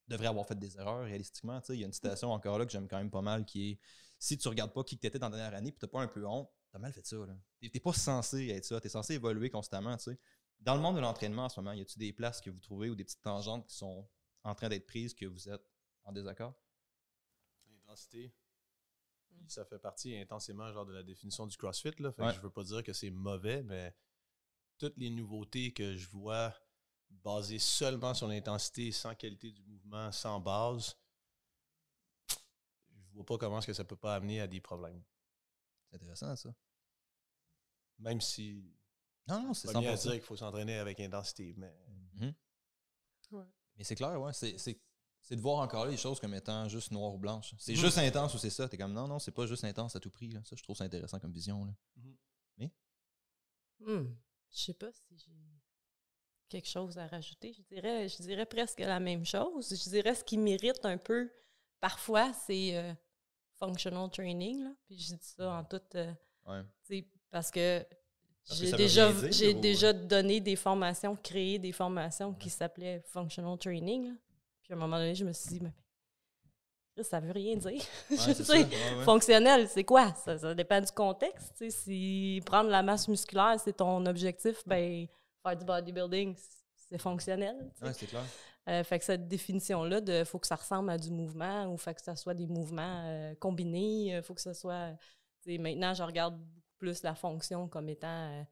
on devrait avoir fait des erreurs réalistiquement. Tu sais, il y a une citation encore là que j'aime quand même pas mal qui est si tu regardes pas qui que t'étais dans la dernière année puis t'as pas un peu honte, t'as mal fait ça. là. T'es pas censé être ça. T'es censé évoluer constamment. Tu sais. Dans le monde de l'entraînement en ce moment, y a-tu des places que vous trouvez ou des petites tangentes qui sont en train d'être prises que vous êtes en désaccord? L'intensité. Puis ça fait partie intensément genre de la définition du CrossFit. Là. Fait Ouais. que je veux pas dire que c'est mauvais, mais toutes les nouveautés que je vois basées seulement sur l'intensité, sans qualité du mouvement, sans base, vois pas comment est-ce que ça peut pas amener à des problèmes. C'est intéressant ça. Même si Non, non, c'est pas bien à 100%. dire qu'il faut s'entraîner avec intensité, mais Mais c'est clair, ouais. C'est, c'est, c'est de voir encore là les choses comme étant juste noir ou blanche. C'est juste intense ou c'est ça. T'es comme non, non, c'est pas juste intense à tout prix. Là. Ça, je trouve ça intéressant comme vision. Là. Hmm. Je sais pas si j'ai quelque chose à rajouter. Je dirais, je dirais presque la même chose. Je dirais ce qui m'irrite un peu parfois, c'est euh, functional training. Là. Puis je dis ça en toute. euh, Ouais. parce que j'ai déjà, j'ai déjà donné des formations, créé des formations qui s'appelaient functional training. là. Puis à un moment donné, je me suis dit, mais ça veut rien dire. Ouais, Je sais, ça. Ouais, ouais. Fonctionnel, c'est quoi? Ça, ça dépend du contexte. si prendre la masse musculaire, c'est ton objectif, ben faire du bodybuilding, c'est fonctionnel. c'est clair. Euh, fait que cette définition-là de faut que ça ressemble à du mouvement ou faut que ça soit des mouvements euh, combinés, euh, faut que ça soit. Maintenant, je regarde beaucoup plus la fonction comme étant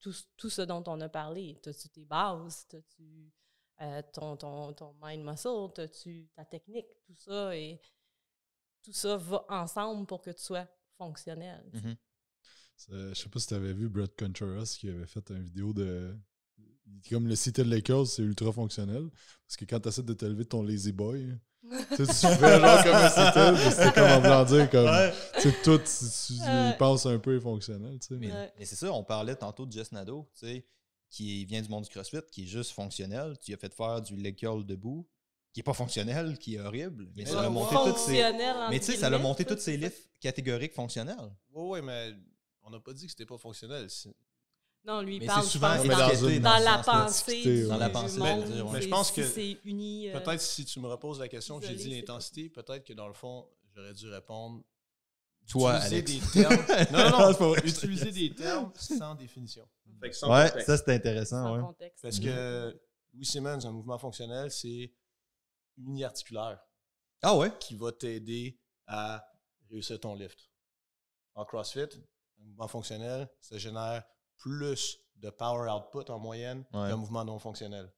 tout, tout ce dont on a parlé. T'as-tu tes bases, t'as-tu ton, ton, ton mind muscle, t'as-tu ta technique, tout ça et tout ça va ensemble pour que tu sois fonctionnel. Mhm. C'est- Je sais pas si tu avais vu Brett Contreras qui avait fait une vidéo de. Comme le Seated Lakers, c'est ultra fonctionnel. Parce que quand tu essaies de te lever de ton lazy boy, tu sais, tu fais genre comme un puis c'est comme en dire comme. Tu sais, tout, tu, tu Ouais. penses un peu est fonctionnel, tu sais. Mais, mais- Ouais. mais c'est ça, on parlait tantôt de Jess Nadeau, tu sais, qui vient du monde du CrossFit, qui est juste fonctionnel. Tu lui as fait faire du leg curl debout, qui est pas fonctionnel, qui est horrible. Mais ça Ouais, l'a ouais. monté toutes ses. Mais tu sais, ça l'a monté toutes ses lifts catégoriques fonctionnels. Oui, oui, mais on n'a pas dit que c'était pas fonctionnel. C'est- Non, lui, il parle, c'est je pense, dans, dans une- dans la pensée du, Dans la pensée, monde. je veux dire, ouais. Mais je c'est- pense que c'est uni. euh, Peut-être si tu me reposes la question, j'ai dit c'est l'intensité, peut-être que dans le fond, j'aurais dû répondre. Toi, utiliser Alex. des termes. non, non, Non, non. c'est pas vrai. utiliser des termes sans définition. Fait que sans Ouais, contexte. ça c'était intéressant, sans ouais. contexte. Parce que Louis Simmons, un mouvement fonctionnel, c'est uniarticulaire Ah ouais? qui va t'aider à réussir ton lift. En CrossFit, un mouvement fonctionnel, ça génère plus de power output en moyenne Ouais. qu'un mouvement non fonctionnel.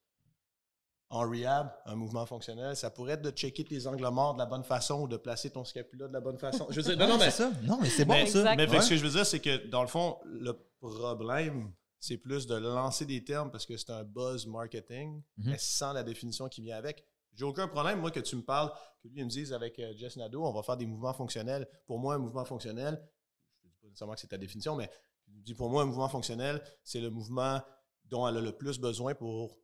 En rehab, un mouvement fonctionnel, ça pourrait être de checker tes angles morts de la bonne façon ou de placer ton scapula de la bonne façon. Je veux dire, non, non, mais c'est ça. Non, mais c'est bon mais, ça. Mais Ouais. ce que je veux dire, c'est que dans le fond, le problème c'est plus de lancer des termes parce que c'est un buzz marketing, Mhm. mais sans la définition qui vient avec. J'ai aucun problème, moi, que tu me parles, que lui il me dise avec euh, Jess Nadeau, on va faire des mouvements fonctionnels. Pour moi, un mouvement fonctionnel, je ne dis pas nécessairement que c'est ta définition, mais pour moi, un mouvement fonctionnel, c'est le mouvement dont elle a le plus besoin pour.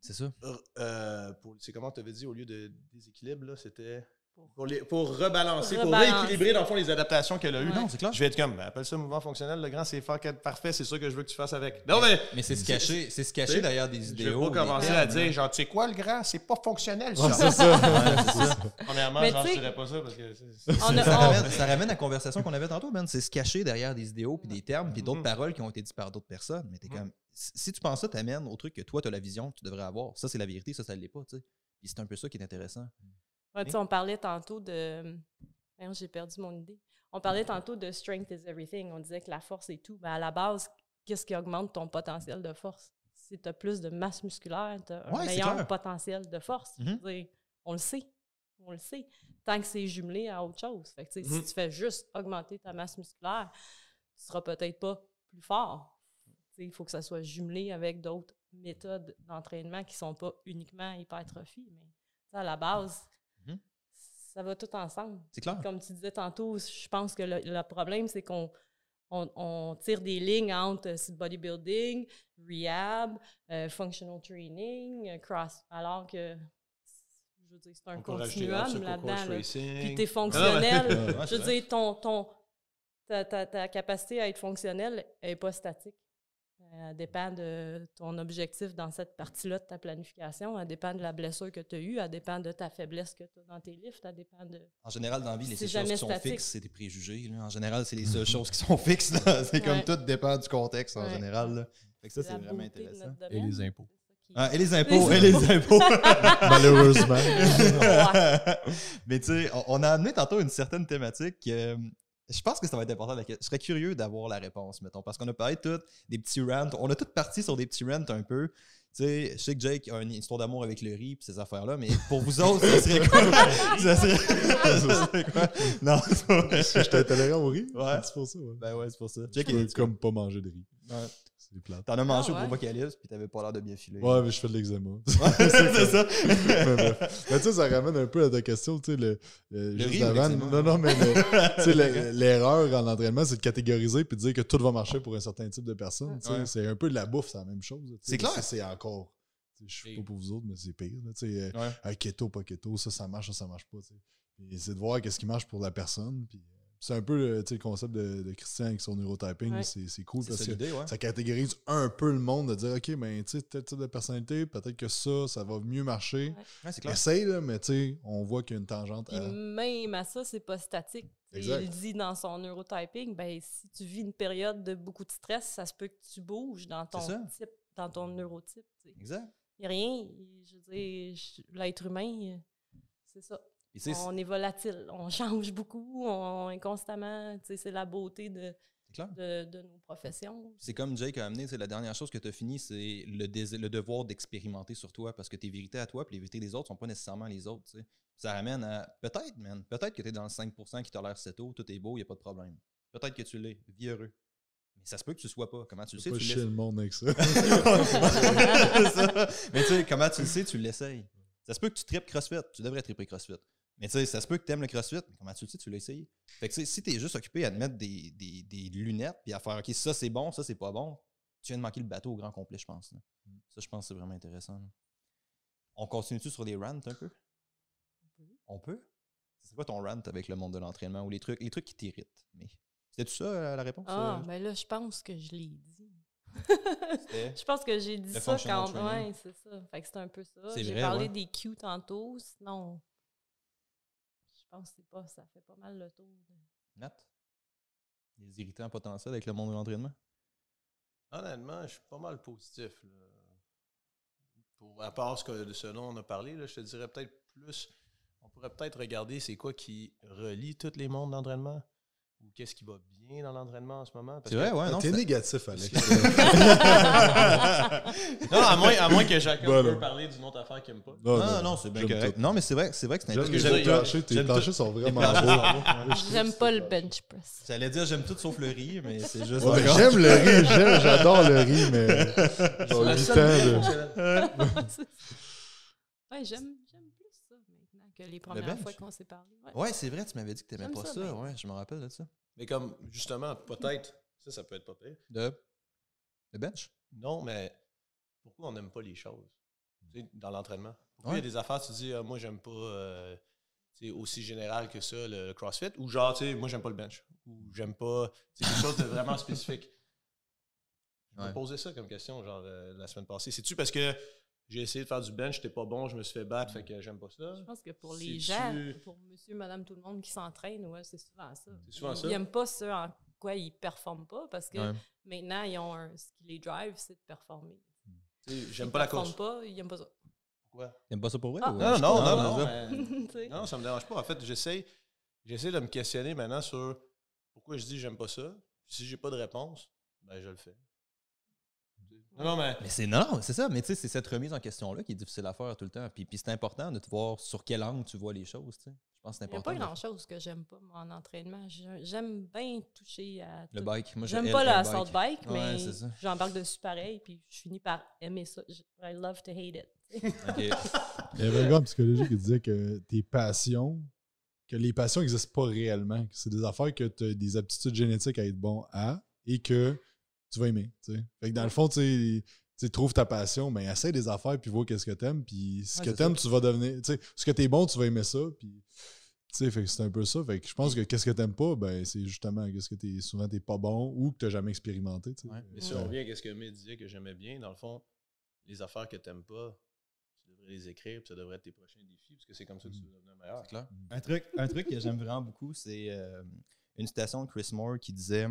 C'est ça. euh, pour c'est comment tu avais dit au lieu de déséquilibre, là, c'était. Pour- Pour, les- pour rebalancer, pour rééquilibrer, dans le fond, les adaptations qu'elle a eues. Ouais. Non, c'est clair. Je vais être comme, ben, appelle ça mouvement fonctionnel, le grand, c'est faire qu'être parfait, c'est ça que je veux que tu fasses avec. Non, mais Mais c'est se cacher, c'est se cacher derrière des je idéaux. vais pas commencer à dire, hein. genre, tu sais quoi, le grand, c'est pas fonctionnel, ça. Ouais, c'est ça. Ouais, c'est ça. Premièrement, Mais genre, je dirais pas ça parce que. On a- ça, on- ramène, ça ramène à la conversation qu'on avait tantôt, man. C'est se cacher derrière des idéaux, puis des termes, puis d'autres Mhm. paroles qui ont été dites par d'autres personnes. Mais t'es Mhm. comme. Si si tu penses ça, t'amènes au truc que toi, t'as la vision que tu devrais avoir. Ça, c'est la vérité, ça, ça l'est pas, tu sais. Puis c'est un peu ça qui est intéressant. Ouais, on parlait tantôt de. J'ai perdu mon idée. On parlait tantôt de strength is everything. On disait que la force est tout. Mais à la base, qu'est-ce qui augmente ton potentiel de force? Si tu as plus de masse musculaire, tu as un Ouais, meilleur potentiel de force. Dire, on le sait. On le sait. Tant que c'est jumelé à autre chose. Fait que. Si tu fais juste augmenter ta masse musculaire, tu seras peut-être pas plus fort. Il faut que ça soit jumelé avec d'autres méthodes d'entraînement qui sont pas uniquement hypertrophie. Mais à la base. Ça va tout ensemble. C'est clair. Comme tu disais tantôt, je pense que le, le problème, c'est qu'on on, on tire des lignes entre euh, bodybuilding, rehab, euh, functional training, euh, cross, alors que je veux dire, c'est un On continuum là-dedans. Là. Puis t'es Ah, fonctionnel. Ouais, je veux dire, ton, ton, ta, ta- ta capacité à être fonctionnel n'est pas statique. Euh, Elle dépend de ton objectif dans cette partie-là de ta planification. Elle dépend de la blessure que tu as eue. Elle dépend de ta faiblesse que tu as dans tes lifts. Elle dépend de. En général, dans la vie, les seules choses qui sont statique. fixes, c'est des préjugés. là. En général, c'est les seules choses qui sont fixes. C'est comme tout dépend du contexte en Ouais. général. là. Fait que ça, c'est vraiment intéressant. Et les domaine. impôts. Ah, et les impôts, Les et les impôts. Malheureusement. Mais tu sais, on, on a amené tantôt une certaine thématique. euh, je pense que ça va être important. Je serais curieux d'avoir la réponse, mettons, parce qu'on a parlé tout des petits rants. On a tous parti sur des petits rants un peu. Tu sais, je sais que Jake a une histoire d'amour avec le riz et ces affaires-là, mais pour vous autres, ça serait quoi? ça, serait... ça serait quoi? Non, c'est pas vrai. J'étais intolérant au riz. Ouais. C'est pour ça, ouais. Ben ouais, c'est pour ça. Je Jake, peux il- comme pas manger de riz. Ouais. C'est plate. T'en as mangé Ah, au ouais? Provocalypse puis t'avais pas l'air de bien filer. Ouais, mais je fais de l'eczéma. C'est ça. mais tu sais, ça ramène un peu à ta question, tu sais, le, le- juste avant. Non, non, mais le- tu sais, le- l'erreur en entraînement, c'est de catégoriser puis de dire que tout va marcher pour un certain type de personne. tu sais. Ouais. C'est un peu de la bouffe, c'est la même chose. C'est clair. C'est encore. Je suis pas pour vous autres, mais c'est pire. là, tu sais, euh, keto, pas keto, ça, ça marche, ça, ça marche pas. c'est de voir qu'est-ce qui marche pour la personne. Puis euh, c'est un peu le, tu sais, le concept de, de Christian avec son neurotyping. Ouais. C'est c'est cool C'est parce ça que l'idée, ouais. ça catégorise un peu le monde de dire, OK, ben, tu sais, tel type de personnalité, peut-être que ça, ça va mieux marcher. Ouais. Clair. Essaye, là, mais tu sais, on voit qu'il y a une tangente à. même à ça, c'est pas statique. Exact. Il dit dans son neurotyping, ben, si tu vis une période de beaucoup de stress, ça se peut que tu bouges dans ton type, dans ton neurotype. Exact. Il n'y a rien. Je veux dire, je- l'être humain, euh, c'est ça. On est volatile. On change beaucoup. On est constamment. tu sais, C'est la beauté de, de, de nos professions. C'est comme Jake a amené, c'est la dernière chose que tu as fini, c'est le, devoir d'expérimenter sur toi parce que tes vérités à toi puis les vérités des autres sont pas nécessairement les autres. tu sais. Ça ramène à peut-être, man, peut-être que tu es dans le 5% qui tolère cette eau, tout est beau, il a pas de problème. Peut-être que tu l'es, vis heureux. Mais ça se peut que tu sois pas. Comment tu le sais? pas Tu chier le monde avec ça. Mais tu sais, comment tu le sais, tu l'essayes. Ça se peut que tu tripes CrossFit, tu devrais tripper CrossFit. Mais tu sais, ça se peut que tu aimes le CrossFit, mais comment tu le sais, tu l'as essayé? Fait que si tu es juste occupé à te mettre des, des, des lunettes puis à faire OK, ça c'est bon, ça c'est pas bon, tu viens de manquer le bateau au grand complet, je pense. là. Ça, je pense que c'est vraiment intéressant. là. On continue-tu sur les rants un peu? On peut? C'est quoi ton rant avec le monde de l'entraînement ou les trucs, les trucs qui t'irritent? Mais c'était tout ça euh, la réponse? Ah, euh? ben là, je pense que je l'ai dit. Je pense que j'ai dit ça quand. Ouais, c'est ça. Fait que c'est un peu ça. J'ai parlé ouais. des cues tantôt. Sinon, pense que c'est pas, ça fait pas mal le tour. de- Nat? Les irritants potentiels avec le monde de l'entraînement? Honnêtement, je suis pas mal positif. là. Pour, à part ce, que, de ce dont on a parlé, là, je te dirais peut-être plus. On pourrait peut-être regarder c'est quoi qui relie tous les mondes d'entraînement. Ou qu'est-ce qui va bien dans l'entraînement en ce moment? C'est vrai, ouais, non? T'es négatif, Alex. Non, à moins, à moins que chacun Voilà. peut parler d'une autre affaire qu'il aime pas. Non, non, non, c'est bien J'aime correct. tout. Non, mais c'est vrai, c'est vrai que c'est J'aime intéressant. tes j'aime tout. planchers, tes j'aime planchers tout. sont vraiment beaux. J'aime pas le bench press. J'allais dire j'aime tout sauf le riz, mais c'est juste. Ouais, j'aime le riz, j'aime- j'adore le riz, mais genre La que les premières bench? fois qu'on s'est parlé. Ouais. Ouais, c'est vrai, tu m'avais dit que t'aimais J'aime pas ça, ça. ben. Ouais, je me rappelle de ça. Mais comme, justement, peut-être, ça, ça peut être pas pire. De. Le bench? Non, mais pourquoi on n'aime pas les choses? Tu sais, dans l'entraînement? Pourquoi Ouais. il y a des affaires, tu dis, ah, moi, j'aime pas euh, tu sais, aussi général que ça, le, le CrossFit, ou genre, tu sais, moi, j'aime pas le bench, ou j'aime pas, c'est quelque chose de vraiment spécifique. Je me Ouais. posais ça comme question, genre, euh, la semaine passée. C'est-tu parce que j'ai essayé de faire du bench, j'étais pas bon, je me suis fait battre, fait que j'aime pas ça? Je pense que pour les gens, pour monsieur, madame, tout le monde qui s'entraîne, ouais, c'est souvent ça. C'est souvent ils, ça. Ils n'aiment pas ce en quoi ils performent pas parce que Ouais. maintenant, ils ont un, ce qui les drive, c'est de performer. J'aime pas la performent course. pas, ils n'aiment pas ça. Pourquoi? T'aimes pas ça pour vrai? Ah. ou- Non, non, non, non, ça. mais- sais. Non, ça me dérange pas. En fait, j'essaie, j'essaie de me questionner maintenant sur pourquoi je dis j'aime pas ça. Puis si j'ai pas de réponse, ben je le fais. Non, non, mais Mais c'est non, c'est ça. Mais tu sais, c'est cette remise en question-là qui est difficile à faire tout le temps. Puis, puis c'est important de te voir sur quel angle tu vois les choses. Tu sais. Je pense que c'est Il n'y a important. pas grand-chose que j'aime pas, moi, en entraînement. J'aime bien toucher à Le bike. Moi, J'aime pas elle, le bike. assault bike, Ouais, mais c'est ça. j'embarque dessus pareil, puis je finis par aimer ça. I love to hate it. Ok. Il y avait un gars en psychologie qui disait que tes passions, que les passions n'existent pas réellement, que c'est des affaires que tu as des aptitudes génétiques à être bon à et que tu vas aimer. Fait que dans le fond, tu sais, tu sais, trouve ta passion, mais essaie des affaires puis vois qu'est-ce que t'aimes. Puis ce que t'aimes, tu vas devenir. Tu sais, ce que t'es bon, tu vas aimer ça. Puis tu sais, fait que c'est un peu ça. Fait que je pense que qu'est-ce que t'aimes pas, ben c'est justement qu'est-ce que t'es souvent t'es pas bon ou que t'as jamais expérimenté. tu sais. Ouais. mais si on revient à ce que May disait que j'aimais bien, dans le fond, les affaires que t'aimes pas, tu devrais les écrire, puis ça devrait être tes prochains défis, parce que c'est comme ça que tu vas devenir meilleur. C'est clair. Un truc, un truc que j'aime vraiment beaucoup, c'est euh, une citation de Chris Moore qui disait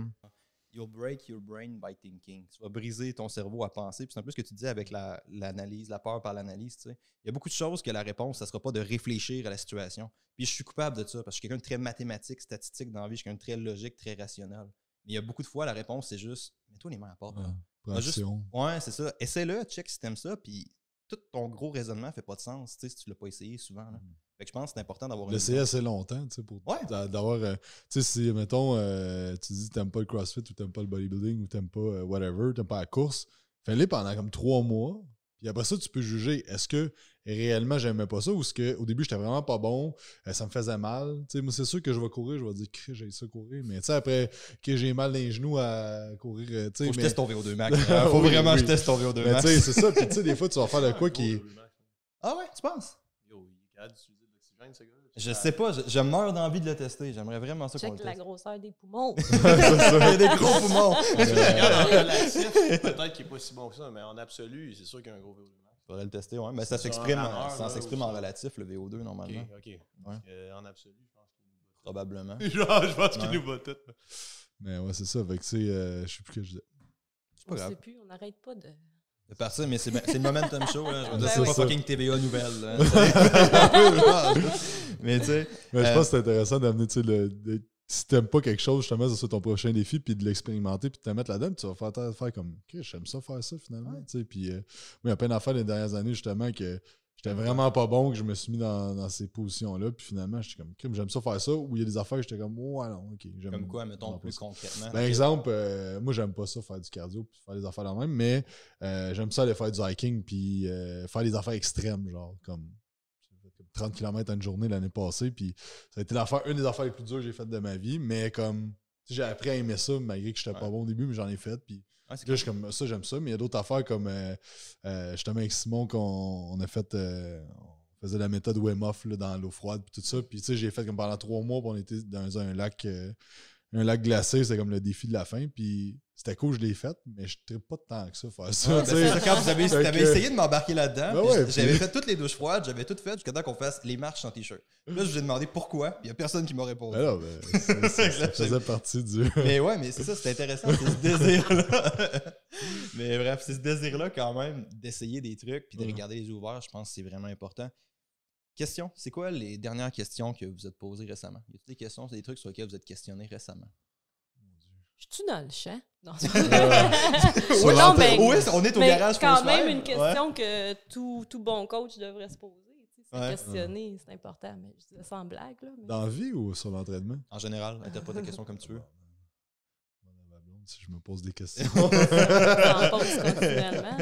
You'll break your brain by thinking. Tu vas briser ton cerveau à penser. Puis c'est un peu ce que tu disais avec la- l'analyse, la, peur par l'analyse. tu sais. Il y a beaucoup de choses que la réponse, ça ne sera pas de réfléchir à la situation. Puis je suis coupable de ça parce que je suis quelqu'un de très mathématique, statistique dans la vie. Je suis quelqu'un de très logique, très rationnel. Mais il y a beaucoup de fois, la réponse, c'est juste Mets-toi les mains à porte. Ouais. Ah, juste-. Ouais, c'est ça. Essaie-le, check si t'aimes ça, puis tout ton gros raisonnement fait pas de sens, tu sais, si tu l'as pas essayé souvent. Là. Fait que je pense que c'est important d'avoir une L'essayer assez longtemps, tu sais, pour Ouais. d'a- d'avoir. euh, tu sais, si, mettons, euh, tu dis que t'aimes pas le CrossFit ou t'aimes pas le bodybuilding ou t'aimes pas euh, whatever, t'aimes pas la course, fais-le pendant comme trois mois. Puis après ça, tu peux juger est-ce que réellement j'aimais pas ça ou est-ce que au début j'étais vraiment pas bon, euh, ça me faisait mal. Tu sais, moi, c'est sûr que je vais courir, je vais dire que j'ai ça courir. Mais tu sais, après que j'ai mal dans les genoux à courir, tu sais. Faut que je mais- teste ton VO2 max. hein. Faut Oui, vraiment que je teste ton VO2 mais max. tu sais, c'est ça. Puis tu sais, des fois, tu vas faire de quoi qui. Ah ouais, tu penses? Yo, il ce gars Je sais pas, je, je meurs d'envie de le tester. J'aimerais vraiment ça qu'on Check le la teste. grosseur des poumons. Il y a des gros poumons. Regarde, en relatif, peut-être qu'il n'est pas si bon que ça, mais en absolu, c'est sûr qu'il y a un gros VO2 max. Faudrait le tester, ouais. Mais ça un s'exprime en, rameur, ça là, s'exprime ou en ça. relatif, le VO2, Ok, normalement. ok. Ouais. Euh, en absolu, je pense qu'il nous bat. Probablement. Genre, je pense qu'il Ouais. nous bat tout. Mais ouais, c'est ça. Fait que tu sais, euh, je sais plus que je disais. C'est pas On grave. sait plus, on n'arrête pas de. De partir, mais c'est c'est le momentum show, là. Je veux dire, Ben c'est pas fucking TVA nouvelle, là. Mais tu sais. Ouais, je Euh, pense que c'est intéressant d'amener, tu sais, le, de- si t'aimes pas quelque chose, justement, c'est ton prochain défi, puis de l'expérimenter, puis de te mettre là-dedans, puis tu vas faire, faire comme, OK, j'aime ça faire ça finalement, tu sais. Puis, euh, il y a plein d'affaires les dernières années, justement, que j'étais vraiment pas bon, que je me suis mis dans, dans ces positions-là, puis finalement, j'étais comme, j'aime ça faire ça, ou il y a des affaires que j'étais comme, ouais, non, OK, Comme quoi, mettons, plus ça. concrètement. Ben, exemple, euh, moi, j'aime pas ça, faire du cardio, puis faire des affaires la même, mais euh, j'aime ça aller faire du hiking, puis euh, faire des affaires extrêmes, genre, comme j'ai fait comme 30 km en une journée l'année passée, puis ça a été l'affaire, une des affaires les plus dures que j'ai faites de ma vie, mais comme, j'ai appris à aimer ça, malgré que j'étais pas bon au début, mais j'en ai fait, puis C'est là, je suis comme, ça, j'aime ça, mais il y a d'autres affaires comme, euh, euh, justement, avec Simon, qu'on on a fait, euh, on faisait la méthode là, dans l'eau froide, puis tout ça, puis tu sais, j'ai fait comme pendant trois mois, puis on était dans un lac... un lac glacé, c'était comme le défi de la fin. Puis c'était cool, je l'ai fait, mais je ne pas de temps que ça faire ça. Ouais, ben, c'est ça, quand vous avez, que- essayé de m'embarquer là-dedans, Ben ouais, j'avais puis- fait toutes les douches froides, j'avais tout fait jusqu'à temps qu'on fasse les marches sans t-shirt. Là, je vous ai demandé pourquoi, puis il n'y a personne qui m'a répondu. Ben non, ben, c'est- c'est- ça faisait partie du. Mais ouais, mais c'est ça, c'est intéressant, c'est ce désir-là. mais bref, c'est ce désir-là quand même d'essayer des trucs puis de regarder les ouverts, je pense que c'est vraiment important. Question. C'est quoi les dernières questions que vous êtes posées récemment? Y a des questions, c'est des trucs sur lesquels vous êtes questionné récemment? Je suis dans le champ? Non, Sur Ouais, non, mais, Oui, on est au mais garage quand même une question que tout, tout bon coach devrait se poser. tu sais, Se Ouais. questionner, c'est important. Mais je disais ça en blague. Là, mais- Dans la vie ou sur l'entraînement? En général, interprète la question comme tu veux. Si je me pose des questions. en continuellement.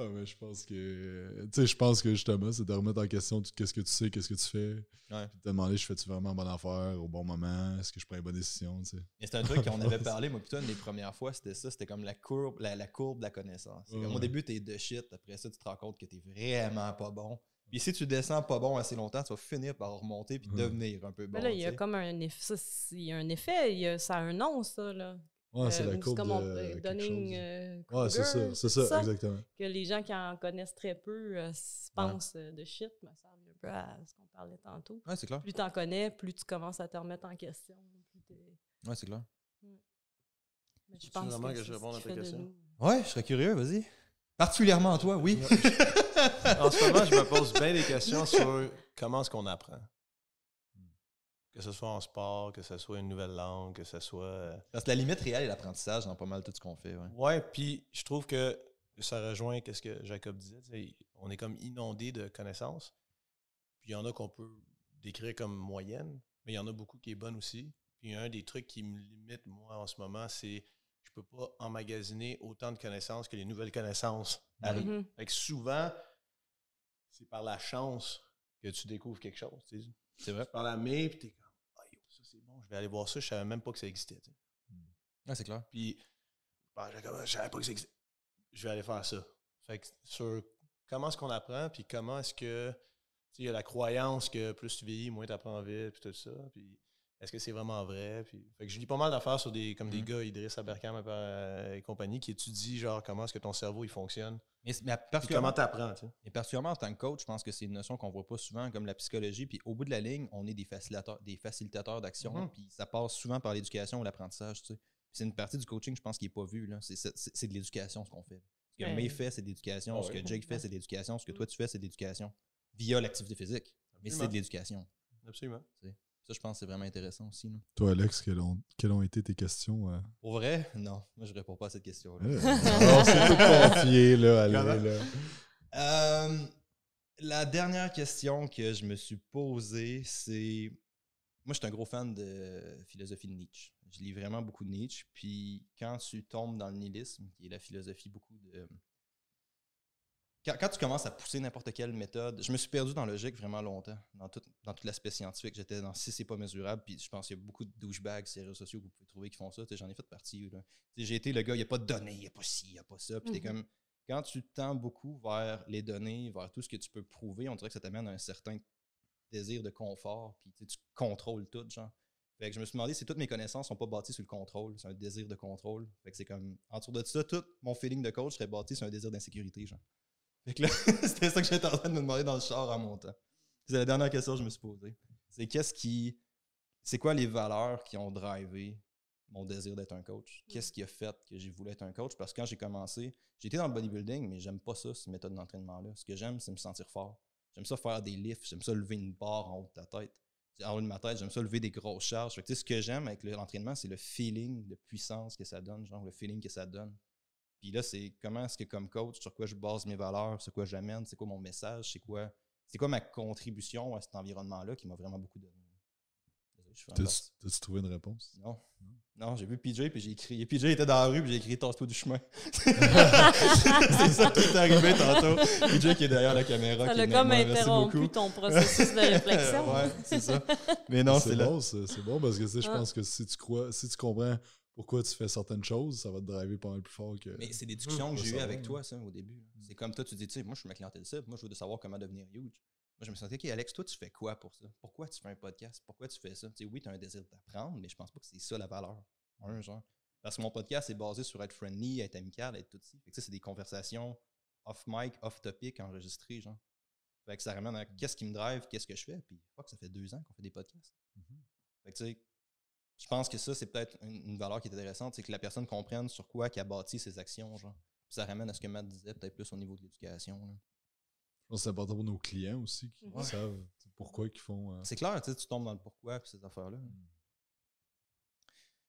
Ah, mais je pense que. Tu sais, je pense que justement, c'est de remettre en question tout qu'est-ce que tu sais, qu'est-ce que tu fais. Ouais. Puis de te demander, je fais-tu vraiment bonne affaire au bon moment? Est-ce que je prends une bonne décision? Tu sais? Et c'est un truc qu'on avait parlé, moi, plutôt, une des premières fois, c'était ça, c'était comme la courbe, la, la courbe de la connaissance. C'est comme, Ouais. au début, t'es de shit, après ça, tu te rends compte que t'es vraiment pas bon. Puis si tu descends pas bon assez longtemps, tu vas finir par remonter puis Ouais. devenir un peu bon. Mais là, il y a comme un effet. Ça, c'est- il y a un effet. il y a- ça a un nom, ça. Là. Ouais, c'est Euh, la courbe comme on- de. euh, quelque Dunning, chose. euh, Ouais, c'est ça, c'est ça, exactement. Que les gens qui en connaissent très peu euh, pensent de shit, mais ça revient un peu à ce qu'on parlait tantôt. Ouais, c'est clair. Plus tu en connais, plus tu commences à te remettre en question. plus Ouais, c'est clair. Mais je Tu pense que je qui à ta question? Ouais, je serais curieux, vas-y. Particulièrement toi, oui. En ce moment, je me pose bien des questions sur comment est-ce qu'on apprend. Que ce soit en sport, que ce soit une nouvelle langue, que ce soit. euh, Parce que la limite réelle est l'apprentissage dans pas mal tout ce qu'on fait. Ouais. Ouais, puis je trouve que ça rejoint ce que Jacob disait. tu On est comme inondé de connaissances. Puis il y en a qu'on peut décrire comme moyenne, mais il y en a beaucoup qui est bonne aussi. Puis un des trucs qui me limite, moi, en ce moment, c'est je peux pas emmagasiner autant de connaissances que les nouvelles connaissances arrivent. Mhm. Fait que souvent, c'est par la chance que tu découvres quelque chose. tu. C'est vrai. Par la main, puis t'es comme, ah, yo, ça c'est bon, je vais aller voir ça, je savais même pas que ça existait. sais. Ouais, c'est clair. Puis, comme, je savais pas que ça existait. Je vais aller faire ça. Fait que sur comment est-ce qu'on apprend, puis comment est-ce que, tu sais, il y a la croyance que plus tu vieillis, moins tu apprends vite, puis tout ça. Puis, est-ce que c'est vraiment vrai? Puis, fait que je lis pas mal d'affaires sur des, comme des Mhm. gars, Idriss Aberkam euh, et compagnie, qui étudient, genre, comment est-ce que ton cerveau, il fonctionne. Mais, mais comment tu apprends, tu sais. et particulièrement en tant que coach, je pense que c'est une notion qu'on voit pas souvent, comme la psychologie. Puis au bout de la ligne, on est des facilitateurs, des facilitateurs d'action. Mhm. Puis ça passe souvent par l'éducation ou l'apprentissage. Tu sais. Puis C'est une partie du coaching, je pense, qui est pas vue. là. C'est- de l'éducation ce qu'on fait. Ce que. May fait, c'est de l'éducation. Ce que Jake fait, c'est de l'éducation. Ce que toi, tu fais, c'est de l'éducation. Via l'activité physique. Mais c'est de l'éducation. Absolument. Ça, je pense que c'est vraiment intéressant aussi. là. Toi, Alex, quelles ont, quelles ont été tes questions? euh? Pour vrai, non. Moi, je réponds pas à cette question-là. Euh, c'est tout confié, là, allez, là. Euh, la dernière question que je me suis posée, c'est. Moi, je suis un gros fan de philosophie de Nietzsche. Je lis vraiment beaucoup de Nietzsche. Puis quand tu tombes dans le nihilisme, qui est la philosophie beaucoup de. Quand, quand tu commences à pousser n'importe quelle méthode, je me suis perdu dans la logique vraiment longtemps, dans tout, dans tout l'aspect scientifique. J'étais dans si c'est pas mesurable, puis je pense qu'il y a beaucoup de douchebags sur les réseaux sociaux que vous pouvez trouver qui font ça. J'en ai fait partie. J'ai été le gars, il n'y a pas de données, il n'y a pas ci, il n'y a pas ça. Puis t'es Mhm. comme, quand tu tends beaucoup vers les données, vers tout ce que tu peux prouver, on dirait que ça t'amène à un certain désir de confort, puis tu contrôles tout, genre. Fait que je me suis demandé si toutes mes connaissances sont pas bâties sur le contrôle, c'est un désir de contrôle. Fait que c'est comme, autour de ça, tout mon feeling de coach serait bâti sur un désir d'insécurité, genre. Fait que là, c'était ça que j'étais en train de me demander dans le char en montant. C'est la dernière question que je me suis posée. C'est qu'est-ce qui. C'est quoi les valeurs qui ont drivé mon désir d'être un coach? Qu'est-ce qui a fait que j'ai voulu être un coach? Parce que quand j'ai commencé, j'étais dans le bodybuilding, mais j'aime pas ça, cette méthode d'entraînement-là. Ce que j'aime, c'est me sentir fort. J'aime ça faire des lifts, j'aime ça lever une barre en haut de ta tête. En haut de ma tête, j'aime ça lever des grosses charges. Fait que, tu sais, ce que j'aime avec le- l'entraînement, c'est le feeling de puissance que ça donne, genre le feeling que ça donne. Puis là, c'est comment est-ce que comme coach, sur quoi je base mes valeurs, sur quoi j'amène, c'est quoi mon message, c'est quoi, c'est quoi ma contribution à cet environnement-là qui m'a vraiment beaucoup donné. T'as-tu trouvé une réponse? Non. Non, j'ai vu PJ puis j'ai écrit. PJ était dans la rue puis j'ai écrit Tasse-toi du chemin. c'est ça qui est arrivé tantôt. PJ qui est derrière la caméra. Ça qui l'a comme interrompu ton processus de réflexion. ouais, c'est ça. Mais non, c'est là. bon, c'est bon parce que tu sais, je Ah. pense que si tu crois, si tu comprends pourquoi tu fais certaines choses, ça va te driver pas mal plus fort que. Mais c'est des discussions Mmh, que j'ai eues avec toi, ça, au début. C'est comme toi, tu dis, tu sais, moi, je suis ma clientèle cible, moi, je veux de savoir comment devenir huge. Moi, je me sentais, OK, Alex, toi, tu fais quoi pour ça? Pourquoi tu fais un podcast? Pourquoi tu fais ça? Tu sais, oui, tu as un désir d'apprendre, mais je pense pas que c'est ça la valeur. Un genre. Parce que mon podcast est basé sur être friendly, être amical, être tout ça. Fait que ça, c'est des conversations off mic, off topic, enregistrées, genre. Fait que ça ramène à qu'est-ce qui me drive, qu'est-ce que je fais? Puis, fuck, ça fait deux ans qu'on fait des podcasts. Fait que, tu sais, je pense que ça, c'est peut-être une, une valeur qui est intéressante, c'est que la personne comprenne sur quoi qu'elle a bâti ses actions, genre. Puis ça ramène à ce que Matt disait, peut-être plus au niveau de l'éducation. là. pense que c'est important pour nos clients aussi qui savent pourquoi ils font. euh, C'est clair, tu sais, tu tombes dans le pourquoi et ces affaires-là.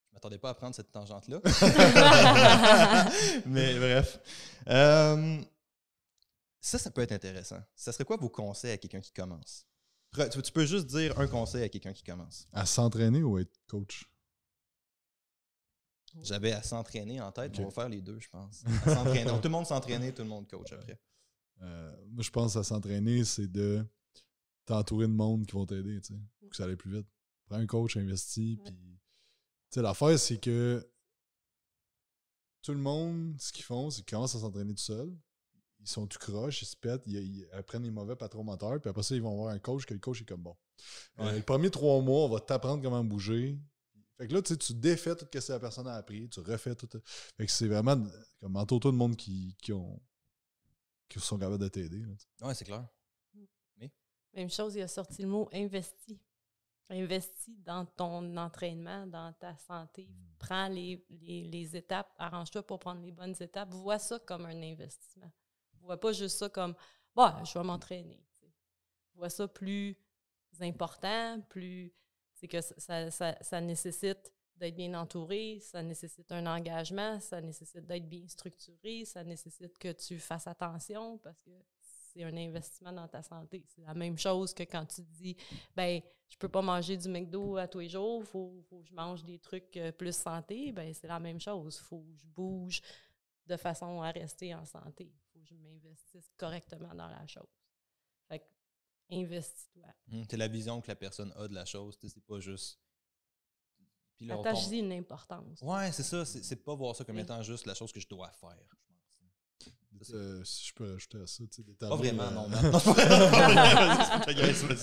Je m'attendais pas à prendre cette tangente-là. Mais bref. Euh, ça, ça peut être intéressant. Ça serait quoi vos conseils à quelqu'un qui commence? Tu, tu peux juste dire un conseil à quelqu'un qui commence. À s'entraîner ou à être coach? J'avais à s'entraîner en tête, Ok. on va faire les deux, je pense. À. Donc, tout le monde s'entraîner, tout le monde coach après. Euh, moi, je pense à s'entraîner, c'est de t'entourer de monde qui vont t'aider, tu sais, pour que ça aille plus vite. Prends un coach, investis, Ouais. puis... Tu sais, l'affaire, c'est que tout le monde, ce qu'ils font, c'est qu'ils commencent à s'entraîner tout seuls. Ils sont tout croches, ils se pètent, ils, ils apprennent les mauvais patrons moteurs, puis après ça, ils vont voir un coach, que le coach est comme bon. Euh, les premiers trois mois, on va t'apprendre comment bouger. Fait que là, tu sais, tu défais tout ce que la personne a appris, tu refais tout. Fait que c'est vraiment comme entoure-toi de monde qui, qui ont qui sont capables de t'aider. Ouais, c'est clair. Même chose, il a sorti le mot investi. Investi dans ton entraînement, dans ta santé. Prends les, les, les étapes, arrange-toi pour prendre les bonnes étapes. Vois ça comme un investissement. Vois pas juste ça comme bah, je vais m'entraîner. sais. Vois ça plus important, plus c'est que ça, ça, nécessite d'être bien entouré, ça nécessite un engagement, ça nécessite d'être bien structuré, ça nécessite que tu fasses attention parce que c'est un investissement dans ta santé. C'est la même chose que quand tu te dis ben je peux pas manger du McDo à tous les jours, faut, faut que je mange des trucs euh, plus santé, ben c'est la même chose. Faut que je bouge de façon à rester en santé. Faut que je m'investisse correctement dans la chose. Fait que investis-toi. Hum, C'est la vision que la personne a de la chose. C'est pas juste. Puis là, Attache-y une importance. Ouais, c'est ça. C'est pas voir ça comme Oui. étant juste la chose que je dois faire. je pense. Euh, si je peux rajouter à ça, tu sais, d'établir. Pas vraiment, euh, non. Non,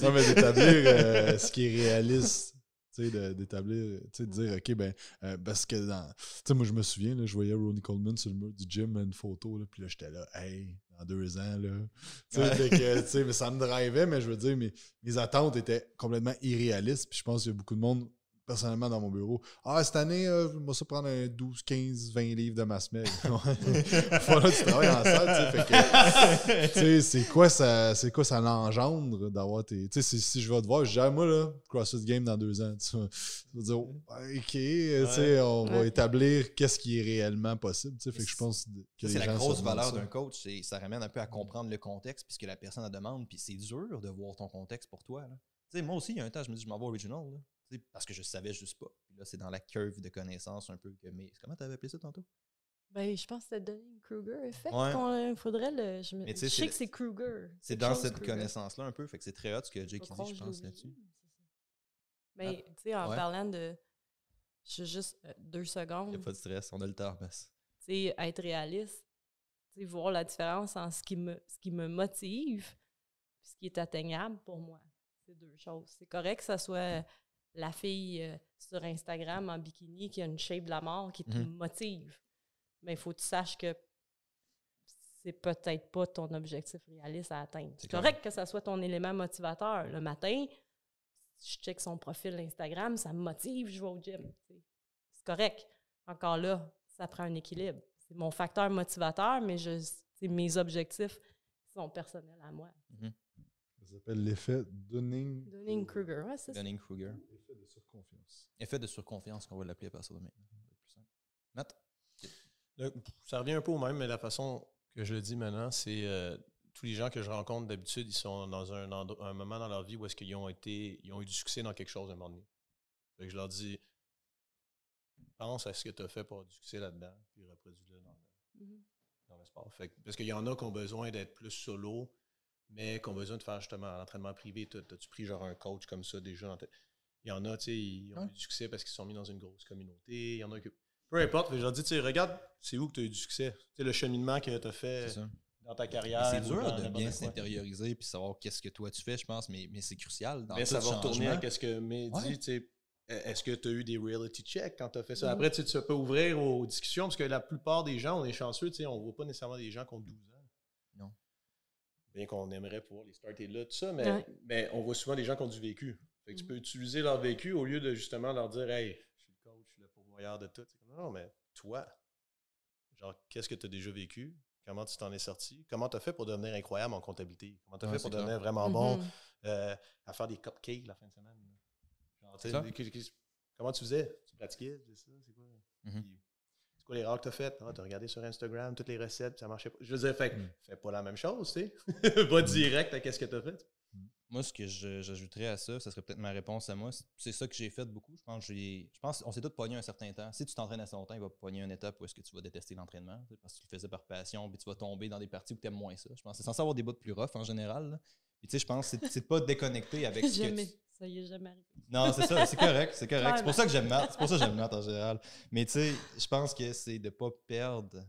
non, mais d'établir euh, ce qui est réaliste. D'établir, tu sais, de dire, OK, ben, euh, parce que dans. Tu sais, moi, je me souviens, là, je voyais Ronnie Coleman sur le mur du gym, une photo, là, puis là, j'étais là, hey, dans deux ans, là. Tu sais, Ouais. ça me drivait, mais je veux dire, mes, mes attentes étaient complètement irréalistes, puis je pense qu'il y a beaucoup de monde, personnellement, dans mon bureau. Ah, cette année, euh, je vais ça prendre un 12, 15, 20 livres de masse maigre. voilà, tu travailles en salle, tu sais, tu c'est quoi ça c'est quoi ça l'engendre d'avoir tes tu sais si, je vais te voir je dis Ah, moi là CrossFit Game dans deux ans tu vas, dire ok tu sais on va établir qu'est-ce qui est réellement possible tu sais fait que je pense que c'est la gens grosse valeur d'un coach. c'est- Ça ramène un peu à comprendre le contexte puisque la personne la demande. Puis c'est dur de voir ton contexte pour toi. là. Tu sais, moi aussi, il y a un temps, je me dis, je m'en vais au original. là. Parce que je savais juste pas. Puis là, c'est dans la curve de connaissances un peu que. Mais comment t'avais appelé ça tantôt? Ben, je pense que c'était Dunning-Kruger effect. Ouais. Il faudrait le. Je, me- je sais, que c'est Kruger. C'est dans cette Kruger. connaissance-là un peu. Fait que c'est très hot ce que Jake dit, je pense, là-dessus. mais ça. Mais, tu sais, en Ouais. parlant de. Je juste euh, deux Il secondes. n'y a pas de stress, on a le temps, tu sais, être réaliste, tu sais, voir la différence en ce qui me, ce qui me motive puis ce qui est atteignable pour moi. C'est deux choses. C'est correct que ça soit la fille euh, sur Instagram en bikini qui a une shape de la mort qui te Mhm. motive. Mais il faut que tu saches que c'est peut-être pas ton objectif réaliste à atteindre. C'est correct que ça soit ton élément motivateur. Le matin, je check son profil Instagram, ça me motive, je vais au gym. C'est correct. Encore là, ça prend un équilibre. C'est mon facteur motivateur, mais je, c'est mes objectifs sont personnels à moi. Ça s'appelle l'effet Dunning Dunning-Kruger, ouais, c'est ça. Dunning-Kruger. effet de surconfiance Effet de surconfiance qu'on va l'appeler à partir de maintenant. Plus simple. Matt? Le- ça revient un peu au même, mais la façon que je le dis maintenant, c'est euh, tous les gens que je rencontre d'habitude, ils sont dans un, un moment dans leur vie où est-ce qu'ils ont été, ils ont eu du succès dans quelque chose à un moment donné. Fait que je leur dis, pense à ce que tu as fait pour avoir du succès là-dedans, puis reproduis-le dans le, Mhm. dans le sport. Fait que- parce qu'il y en a qui ont besoin d'être plus solo, mais qui ont besoin de faire justement l'entraînement privé. T'as- T'as-tu pris genre un coach comme ça déjà? dans ta- Il y en a, tu sais, ils ont Ouais. eu du succès parce qu'ils sont mis dans une grosse communauté. Il y en a que. Peu importe, je leur dis, tu sais, regarde, c'est où que tu as eu du succès? Tu sais, le cheminement que tu as fait dans ta carrière. C'est dur dans de bien s'intérioriser puis savoir qu'est-ce que toi tu fais, je pense, mais, mais c'est crucial. Dans Mais tout ça va retourner changement. à ce que Ouais. dit, tu sais. Est-ce que tu as eu des reality checks quand tu as fait ça? Après, tu sais, tu peux ouvrir aux discussions parce que la plupart des gens, on est chanceux, tu sais, on voit pas nécessairement des gens qui ont 12 ans. Bien qu'on aimerait pouvoir les starter là, tout ça, mais, Ouais. mais on voit souvent des gens qui ont du vécu. Fait que tu Mhm. peux utiliser leur vécu au lieu de justement leur dire Hey, je suis le coach, je suis le pourvoyeur de tout. Non, mais toi, genre, qu'est-ce que tu as déjà vécu? comment tu t'en es sorti? Comment tu as fait pour devenir incroyable en comptabilité? Comment tu as Ouais, fait pour clair. devenir vraiment bon Mhm. euh, à faire des cupcakes la fin de semaine? Genre, comment tu faisais? Tu pratiquais? C'est ça? C'est quoi? Mhm. C'est quoi les erreurs que tu as faites? Ah, tu as regardé sur Instagram toutes les recettes, ça marchait pas. Je veux dire, fait, que Mm. fais pas la même chose, tu sais. Va direct à qu'est-ce que tu as fait. Moi, ce que j'ajouterais à ça, ça serait peut-être ma réponse à moi. C'est- ça que j'ai fait beaucoup. Je pense que j'ai- je pense qu'on s'est tous pogné un certain temps. Si tu t'entraînes assez longtemps, il va pogner une étape où est-ce que tu vas détester l'entraînement, parce que tu le faisais par passion, puis tu vas tomber dans des parties où tu aimes moins ça. Je pense que c'est censé avoir des bouts plus rough en général. là. Puis tu sais, je pense que c'est- de pas déconnecter avec ce que Jamais. tu- Ça y est jamais arrivé. Non, c'est ça, c'est correct, c'est correct. C'est pour ça que j'aime maths. C'est pour ça que j'aime maths en général. Mais tu sais, je pense que c'est de pas perdre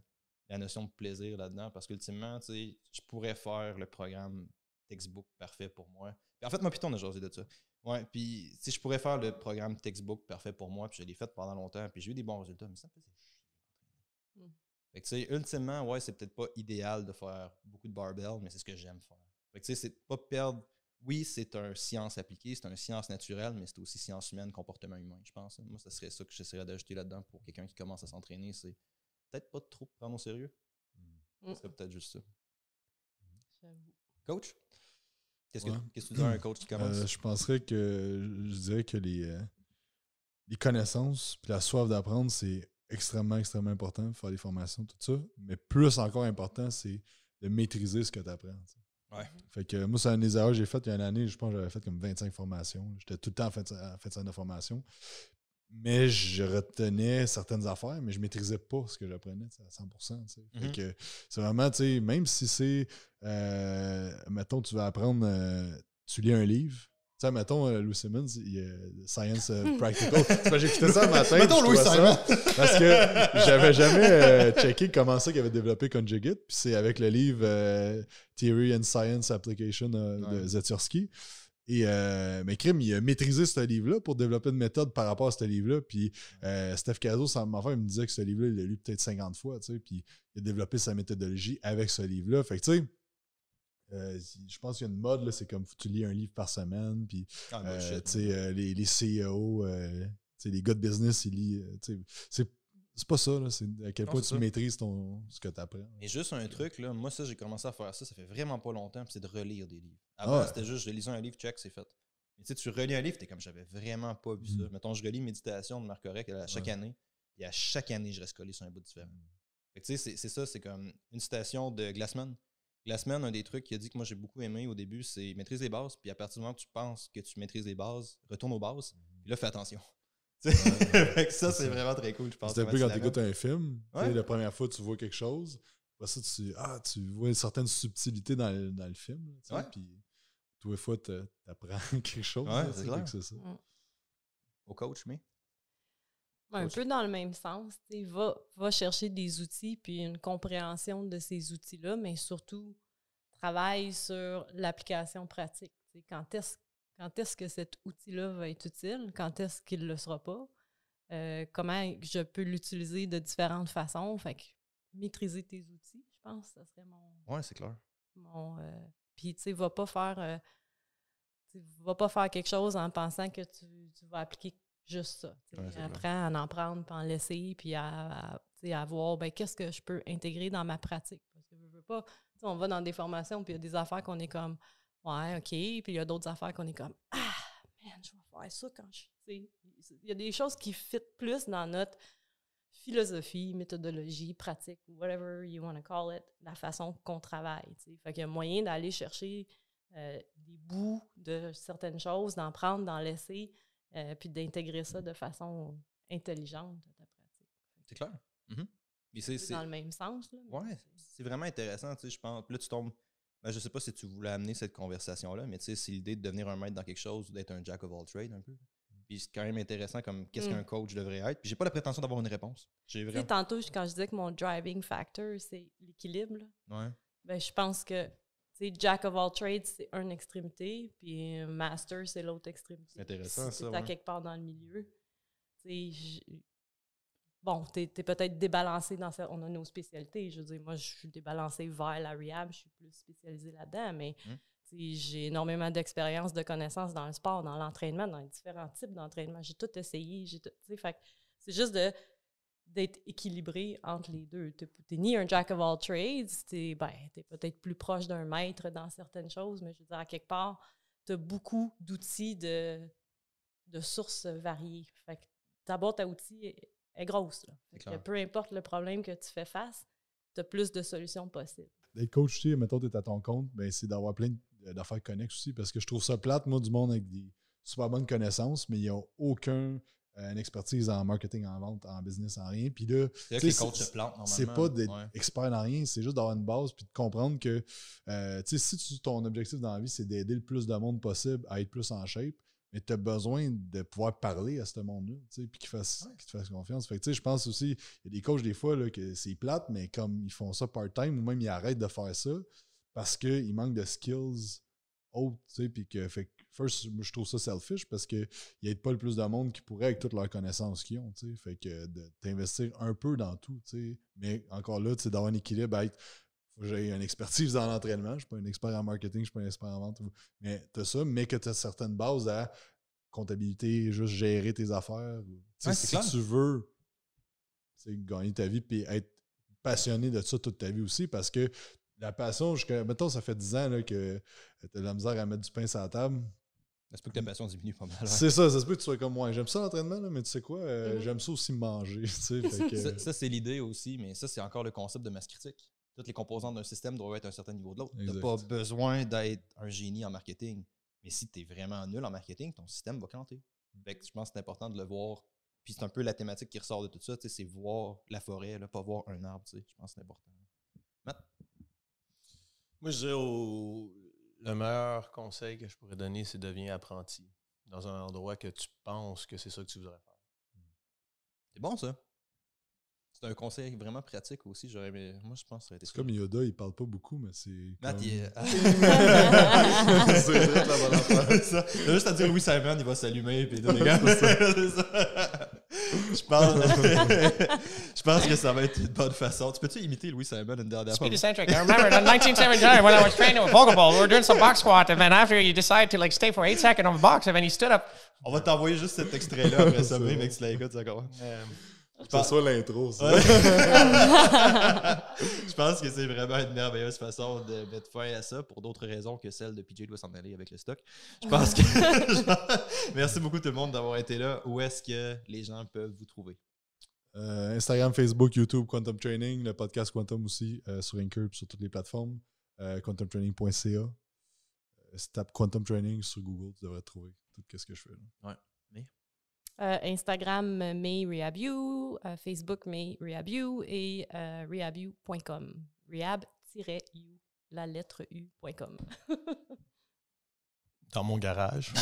la notion de plaisir là-dedans parce qu'ultimement, tu sais, je pourrais faire le programme textbook parfait pour moi. Puis en fait, moi, Python, on a jasé de ça. Ouais, puis si je pourrais faire le programme textbook parfait pour moi, puis je l'ai fait pendant longtemps, puis j'ai eu des bons résultats, mais ça me faisait chier. Mm. Fait que tu sais, ultimement, ouais, c'est peut-être pas idéal de faire beaucoup de barbell, mais c'est ce que j'aime faire. Fait que tu sais, c'est pas perdre oui, c'est un science appliquée, c'est un science naturelle, mais c'est aussi science humaine, comportement humain, je pense. Moi, ce serait ça que j'essaierais d'ajouter là-dedans pour quelqu'un qui commence à s'entraîner. C'est peut-être pas trop prendre au sérieux. Ce serait peut-être juste ça. J'avoue. Coach? Qu'est-ce que, Ouais. qu'est-ce que tu dis à un coach qui commence? Euh, je penserais que je dirais que les, euh, les connaissances puis la soif d'apprendre, c'est extrêmement, extrêmement important, faire des formations, tout ça. Mais plus encore important, c'est de maîtriser ce que tu apprends. Ouais. Fait que moi, c'est un des erreurs que j'ai fait il y a une année, je pense que j'avais fait comme 25 formations. J'étais tout le temps en fait, en fait de formation. Mais je retenais certaines affaires, mais je maîtrisais pas ce que j'apprenais à 100%. tu sais. Fait Mhm. que c'est vraiment, tu sais, même si c'est, euh, mettons, tu vas apprendre, euh, tu lis un livre. Tu sais, mettons, euh, Louis Simmons, il a Science euh, Practical. J'écoutais ça le matin. Mettons Louis ça- Parce que j'avais jamais euh, checké comment ça qu'il avait développé Conjugate. Puis c'est avec le livre euh, Theory and Science Application euh, de Ouais. Et euh, mais Krim, il a maîtrisé ce livre-là pour développer une méthode par rapport à ce livre-là. Puis euh, Steph Cazot, ça m'enfant, il me disait que ce livre-là, il l'a lu peut-être 50 fois, tu sais, puis il a développé sa méthodologie avec ce livre-là. Fait que, tu sais, euh, je pense qu'il y a une mode, là, c'est comme tu lis un livre par semaine, puis Ah, euh, euh, les, les CEO, les gars de business, ils lisent, c'est pas ça, c'est à quel Non, point tu ça. maîtrises ton, ce que tu apprends. Et juste un truc, là, moi, ça, j'ai commencé à faire ça, ça fait vraiment pas longtemps, c'est de relire des livres. Avant, Ah c'était juste, je lisais un livre, check, c'est fait. Mais tu sais, tu relis un livre, t'es comme, j'avais vraiment pas vu ça. Mhm. Mettons, je relis Méditation de Marc Aurèle à chaque Ouais. année, et à chaque année, je reste collé sur un bout différent. Mm. Fait que tu sais, c'est- c'est ça, c'est comme une citation de Glassman. Glassman, un des trucs qu'il a dit que moi j'ai beaucoup aimé au début, c'est maîtrise les bases, puis à partir du moment où tu penses que tu maîtrises les bases, retourne aux bases, puis là, fais attention. Fait que ça, C'est vraiment très cool, je pense. C'est un peu quand tu écoutes un film, Ouais. la première fois, tu vois quelque chose. Après ça, tu, ah, tu vois une certaine subtilité dans le, dans le film. Ouais. Puis, tous les fois, tu apprends quelque chose. Ouais, là, c'est que ça. Au coach, mais. Un peu dans le même sens. Va, va chercher des outils puis une compréhension de ces outils-là, mais surtout travaille sur l'application pratique. Quand est-ce quand est-ce que cet outil-là va être utile? Quand est-ce qu'il ne le sera pas? Euh, comment je peux l'utiliser de différentes façons? Fait que maîtriser tes outils, je pense, ça serait mon, Ouais, c'est clair. mon euh, puis tu sais va pas faire euh, va pas faire quelque chose en pensant que tu, tu vas appliquer juste ça. Ouais, apprends à en prendre puis en laisser puis à, voir ben, qu'est-ce que je peux intégrer dans ma pratique? Parce que je veux pas on va dans des formations puis il y a des affaires qu'on est comme ouais ok puis il y a d'autres affaires qu'on est comme ah man je vais faire ça quand je tu sais. il y a des choses qui fit plus dans notre philosophie, méthodologie, pratique, whatever you want to call it, la façon qu'on travaille. tu sais. Fait qu'il y a moyen d'aller chercher euh, des bouts de certaines choses, d'en prendre, d'en laisser, euh, puis d'intégrer ça de façon intelligente à ta pratique. C'est clair. Mhm. C'est- dans le même sens. Là, Ouais, c'est- vraiment intéressant, tu sais, je pense. Là, tu tombes. Ben, je sais pas si tu voulais amener cette conversation-là, mais tu sais, c'est l'idée de devenir un maître dans quelque chose ou d'être un jack of all trades un peu. Puis c'est quand même intéressant comme qu'est-ce Mm. qu'un coach devrait être. Puis j'ai pas la prétention d'avoir une réponse. J'ai vraiment. tantôt, quand je disais que mon driving factor, c'est l'équilibre, là, Ouais. ben, je pense que sais, Jack of all trades, c'est une extrémité, puis Master, c'est l'autre extrémité. C'est intéressant, ça, ouais. quelque part dans le milieu. tu sais, Bon, t'es es, peut-être débalancé dans ça. On a nos spécialités. Je veux dire, moi, je suis débalancée vers la rehab, je suis plus spécialisée là-dedans, mais Mm. tu sais, j'ai énormément d'expérience, de connaissances dans le sport, dans l'entraînement, dans les différents types d'entraînement. J'ai tout essayé. j'ai tout- tu fait C'est juste de d'être équilibré entre les deux. Tu n'es ni un jack of all trades, tu es, ben, peut-être plus proche d'un maître dans certaines choses, mais je veux dire, à quelque part, tu as beaucoup d'outils de, de sources variées. Fait que ta boîte à outils est, est grosse. Là. Fait que peu importe le problème que tu fais face, tu as plus de solutions possibles. D'être coach, tu sais, mettons, tu es à ton compte, ben, c'est d'avoir plein d'affaires connexes aussi. Parce que je trouve ça plate, moi, du monde avec des super bonnes connaissances, mais il n'y a aucun une expertise en marketing, en vente, en business, en rien. Puis là, C'est les coachs se plantent normalement. c'est pas d'être Ouais. expert dans rien, c'est juste d'avoir une base puis de comprendre que euh, tu sais, si tu- ton objectif dans la vie, c'est d'aider le plus de monde possible à être plus en shape, mais tu as besoin de pouvoir parler à ce monde-là, tu sais, puis qu'ils fassent- qu'ils te fassent confiance. Fait que, tu sais, je pense aussi, il y a des coachs des fois là, que c'est plate, mais comme ils font ça part-time ou même ils arrêtent de faire ça parce qu'ils manquent de skills autres, tu sais, puis que, fait que, first, je trouve ça selfish parce qu'ils n'aident pas le plus de monde qui pourrait avec toutes leurs connaissances qu'ils ont, tu sais. Fait que de t'investir un peu dans tout. Mais encore là, d'avoir un équilibre, à être faut que j'ai une expertise dans l'entraînement. Je ne suis pas un expert en marketing, je ne suis pas un expert en vente. Mais tu as ça, mais que tu as certaines bases à comptabilité, juste gérer tes affaires. Ouais, si clair. tu veux gagner ta vie puis être passionné de ça toute ta vie aussi, parce que la passion, jusqu'à, mettons, ça fait 10 ans là, que tu as de la misère à mettre du pain sur la table. C'est pas que ta passion diminue pas mal. ouais. C'est ça, ça se peut que tu sois comme moi. J'aime ça l'entraînement, mais tu sais quoi, euh, j'aime ça aussi manger. tu sais, fait que- Ça, ça, c'est l'idée aussi, mais ça, c'est encore le concept de masse critique. Toutes les composantes d'un système doivent être à un certain niveau de l'autre. Tu n'as pas besoin d'être un génie en marketing. Mais si tu es vraiment nul en marketing, ton système va. Fait que je pense que c'est important de le voir. Puis c'est un peu la thématique qui ressort de tout ça, tu sais, c'est voir la forêt, là, pas voir un arbre. Je pense que c'est important. Moi, je dirais au- le meilleur conseil que je pourrais donner, c'est deviens apprenti dans un endroit que tu penses que c'est ça que tu voudrais faire. C'est bon, ça. C'est un conseil vraiment pratique aussi. J'aurais aimé- Moi, je pense que ça aurait été C'est comme Yoda, il parle pas beaucoup, mais c'est. Matt, comme- il est- c'est vrai, la bonne affaire. C'est juste à dire Louis Simon, il va s'allumer, puis tout, les gars. C'est ça. Je pense, je pense que ça va être une bonne façon. Tu peux-tu imiter Louis Simon une dernière fois? Speed eccentric. I remember in 1979 when I was training with Pokeball, we were doing some box squat, and then after you decide to like stay for eight seconds on the box, and then he stood up. On va t'envoyer juste cet extrait-là après ça, mais tu l'écoutes, ça commence. C'est ça l'intro, ça. Je pense que c'est vraiment une merveilleuse façon de mettre fin à ça pour d'autres raisons que celle de PJ doit s'en aller avec le stock. Je pense que. Merci beaucoup tout le monde d'avoir été là. Où est-ce que les gens peuvent vous trouver? Euh, Instagram, Facebook, YouTube, Quantum Training, le podcast Quantum aussi euh, sur Anchor sur toutes les plateformes. Euh, quantumtraining.ca. Si tu tapes Quantum Training sur Google, tu devrais trouver tout ce que je fais. là. Euh, Instagram, euh, May Rehabu, euh, Facebook, May Rehabu et euh, rehabu.com. Rehab-u, la lettre U.com. Dans mon garage.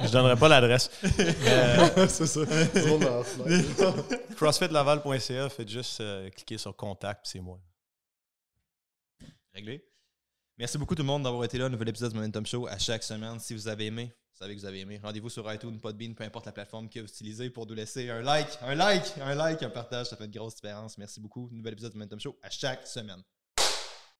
je donnerai pas l'adresse. Mais, c'est ça. CrossFitlaval.ca, faites juste euh, cliquer sur contact, c'est moi. Réglé. Merci beaucoup tout le monde d'avoir été là. Nouvel épisode du Momentum Show à chaque semaine. Si vous avez aimé, savez que vous avez aimé. Rendez-vous sur iTunes, Podbean, peu importe la plateforme que vous utilisez pour nous laisser un like, un like, un like, un partage. Ça fait une grosse différence. Merci beaucoup. Nouvel épisode du Momentum Show à chaque semaine.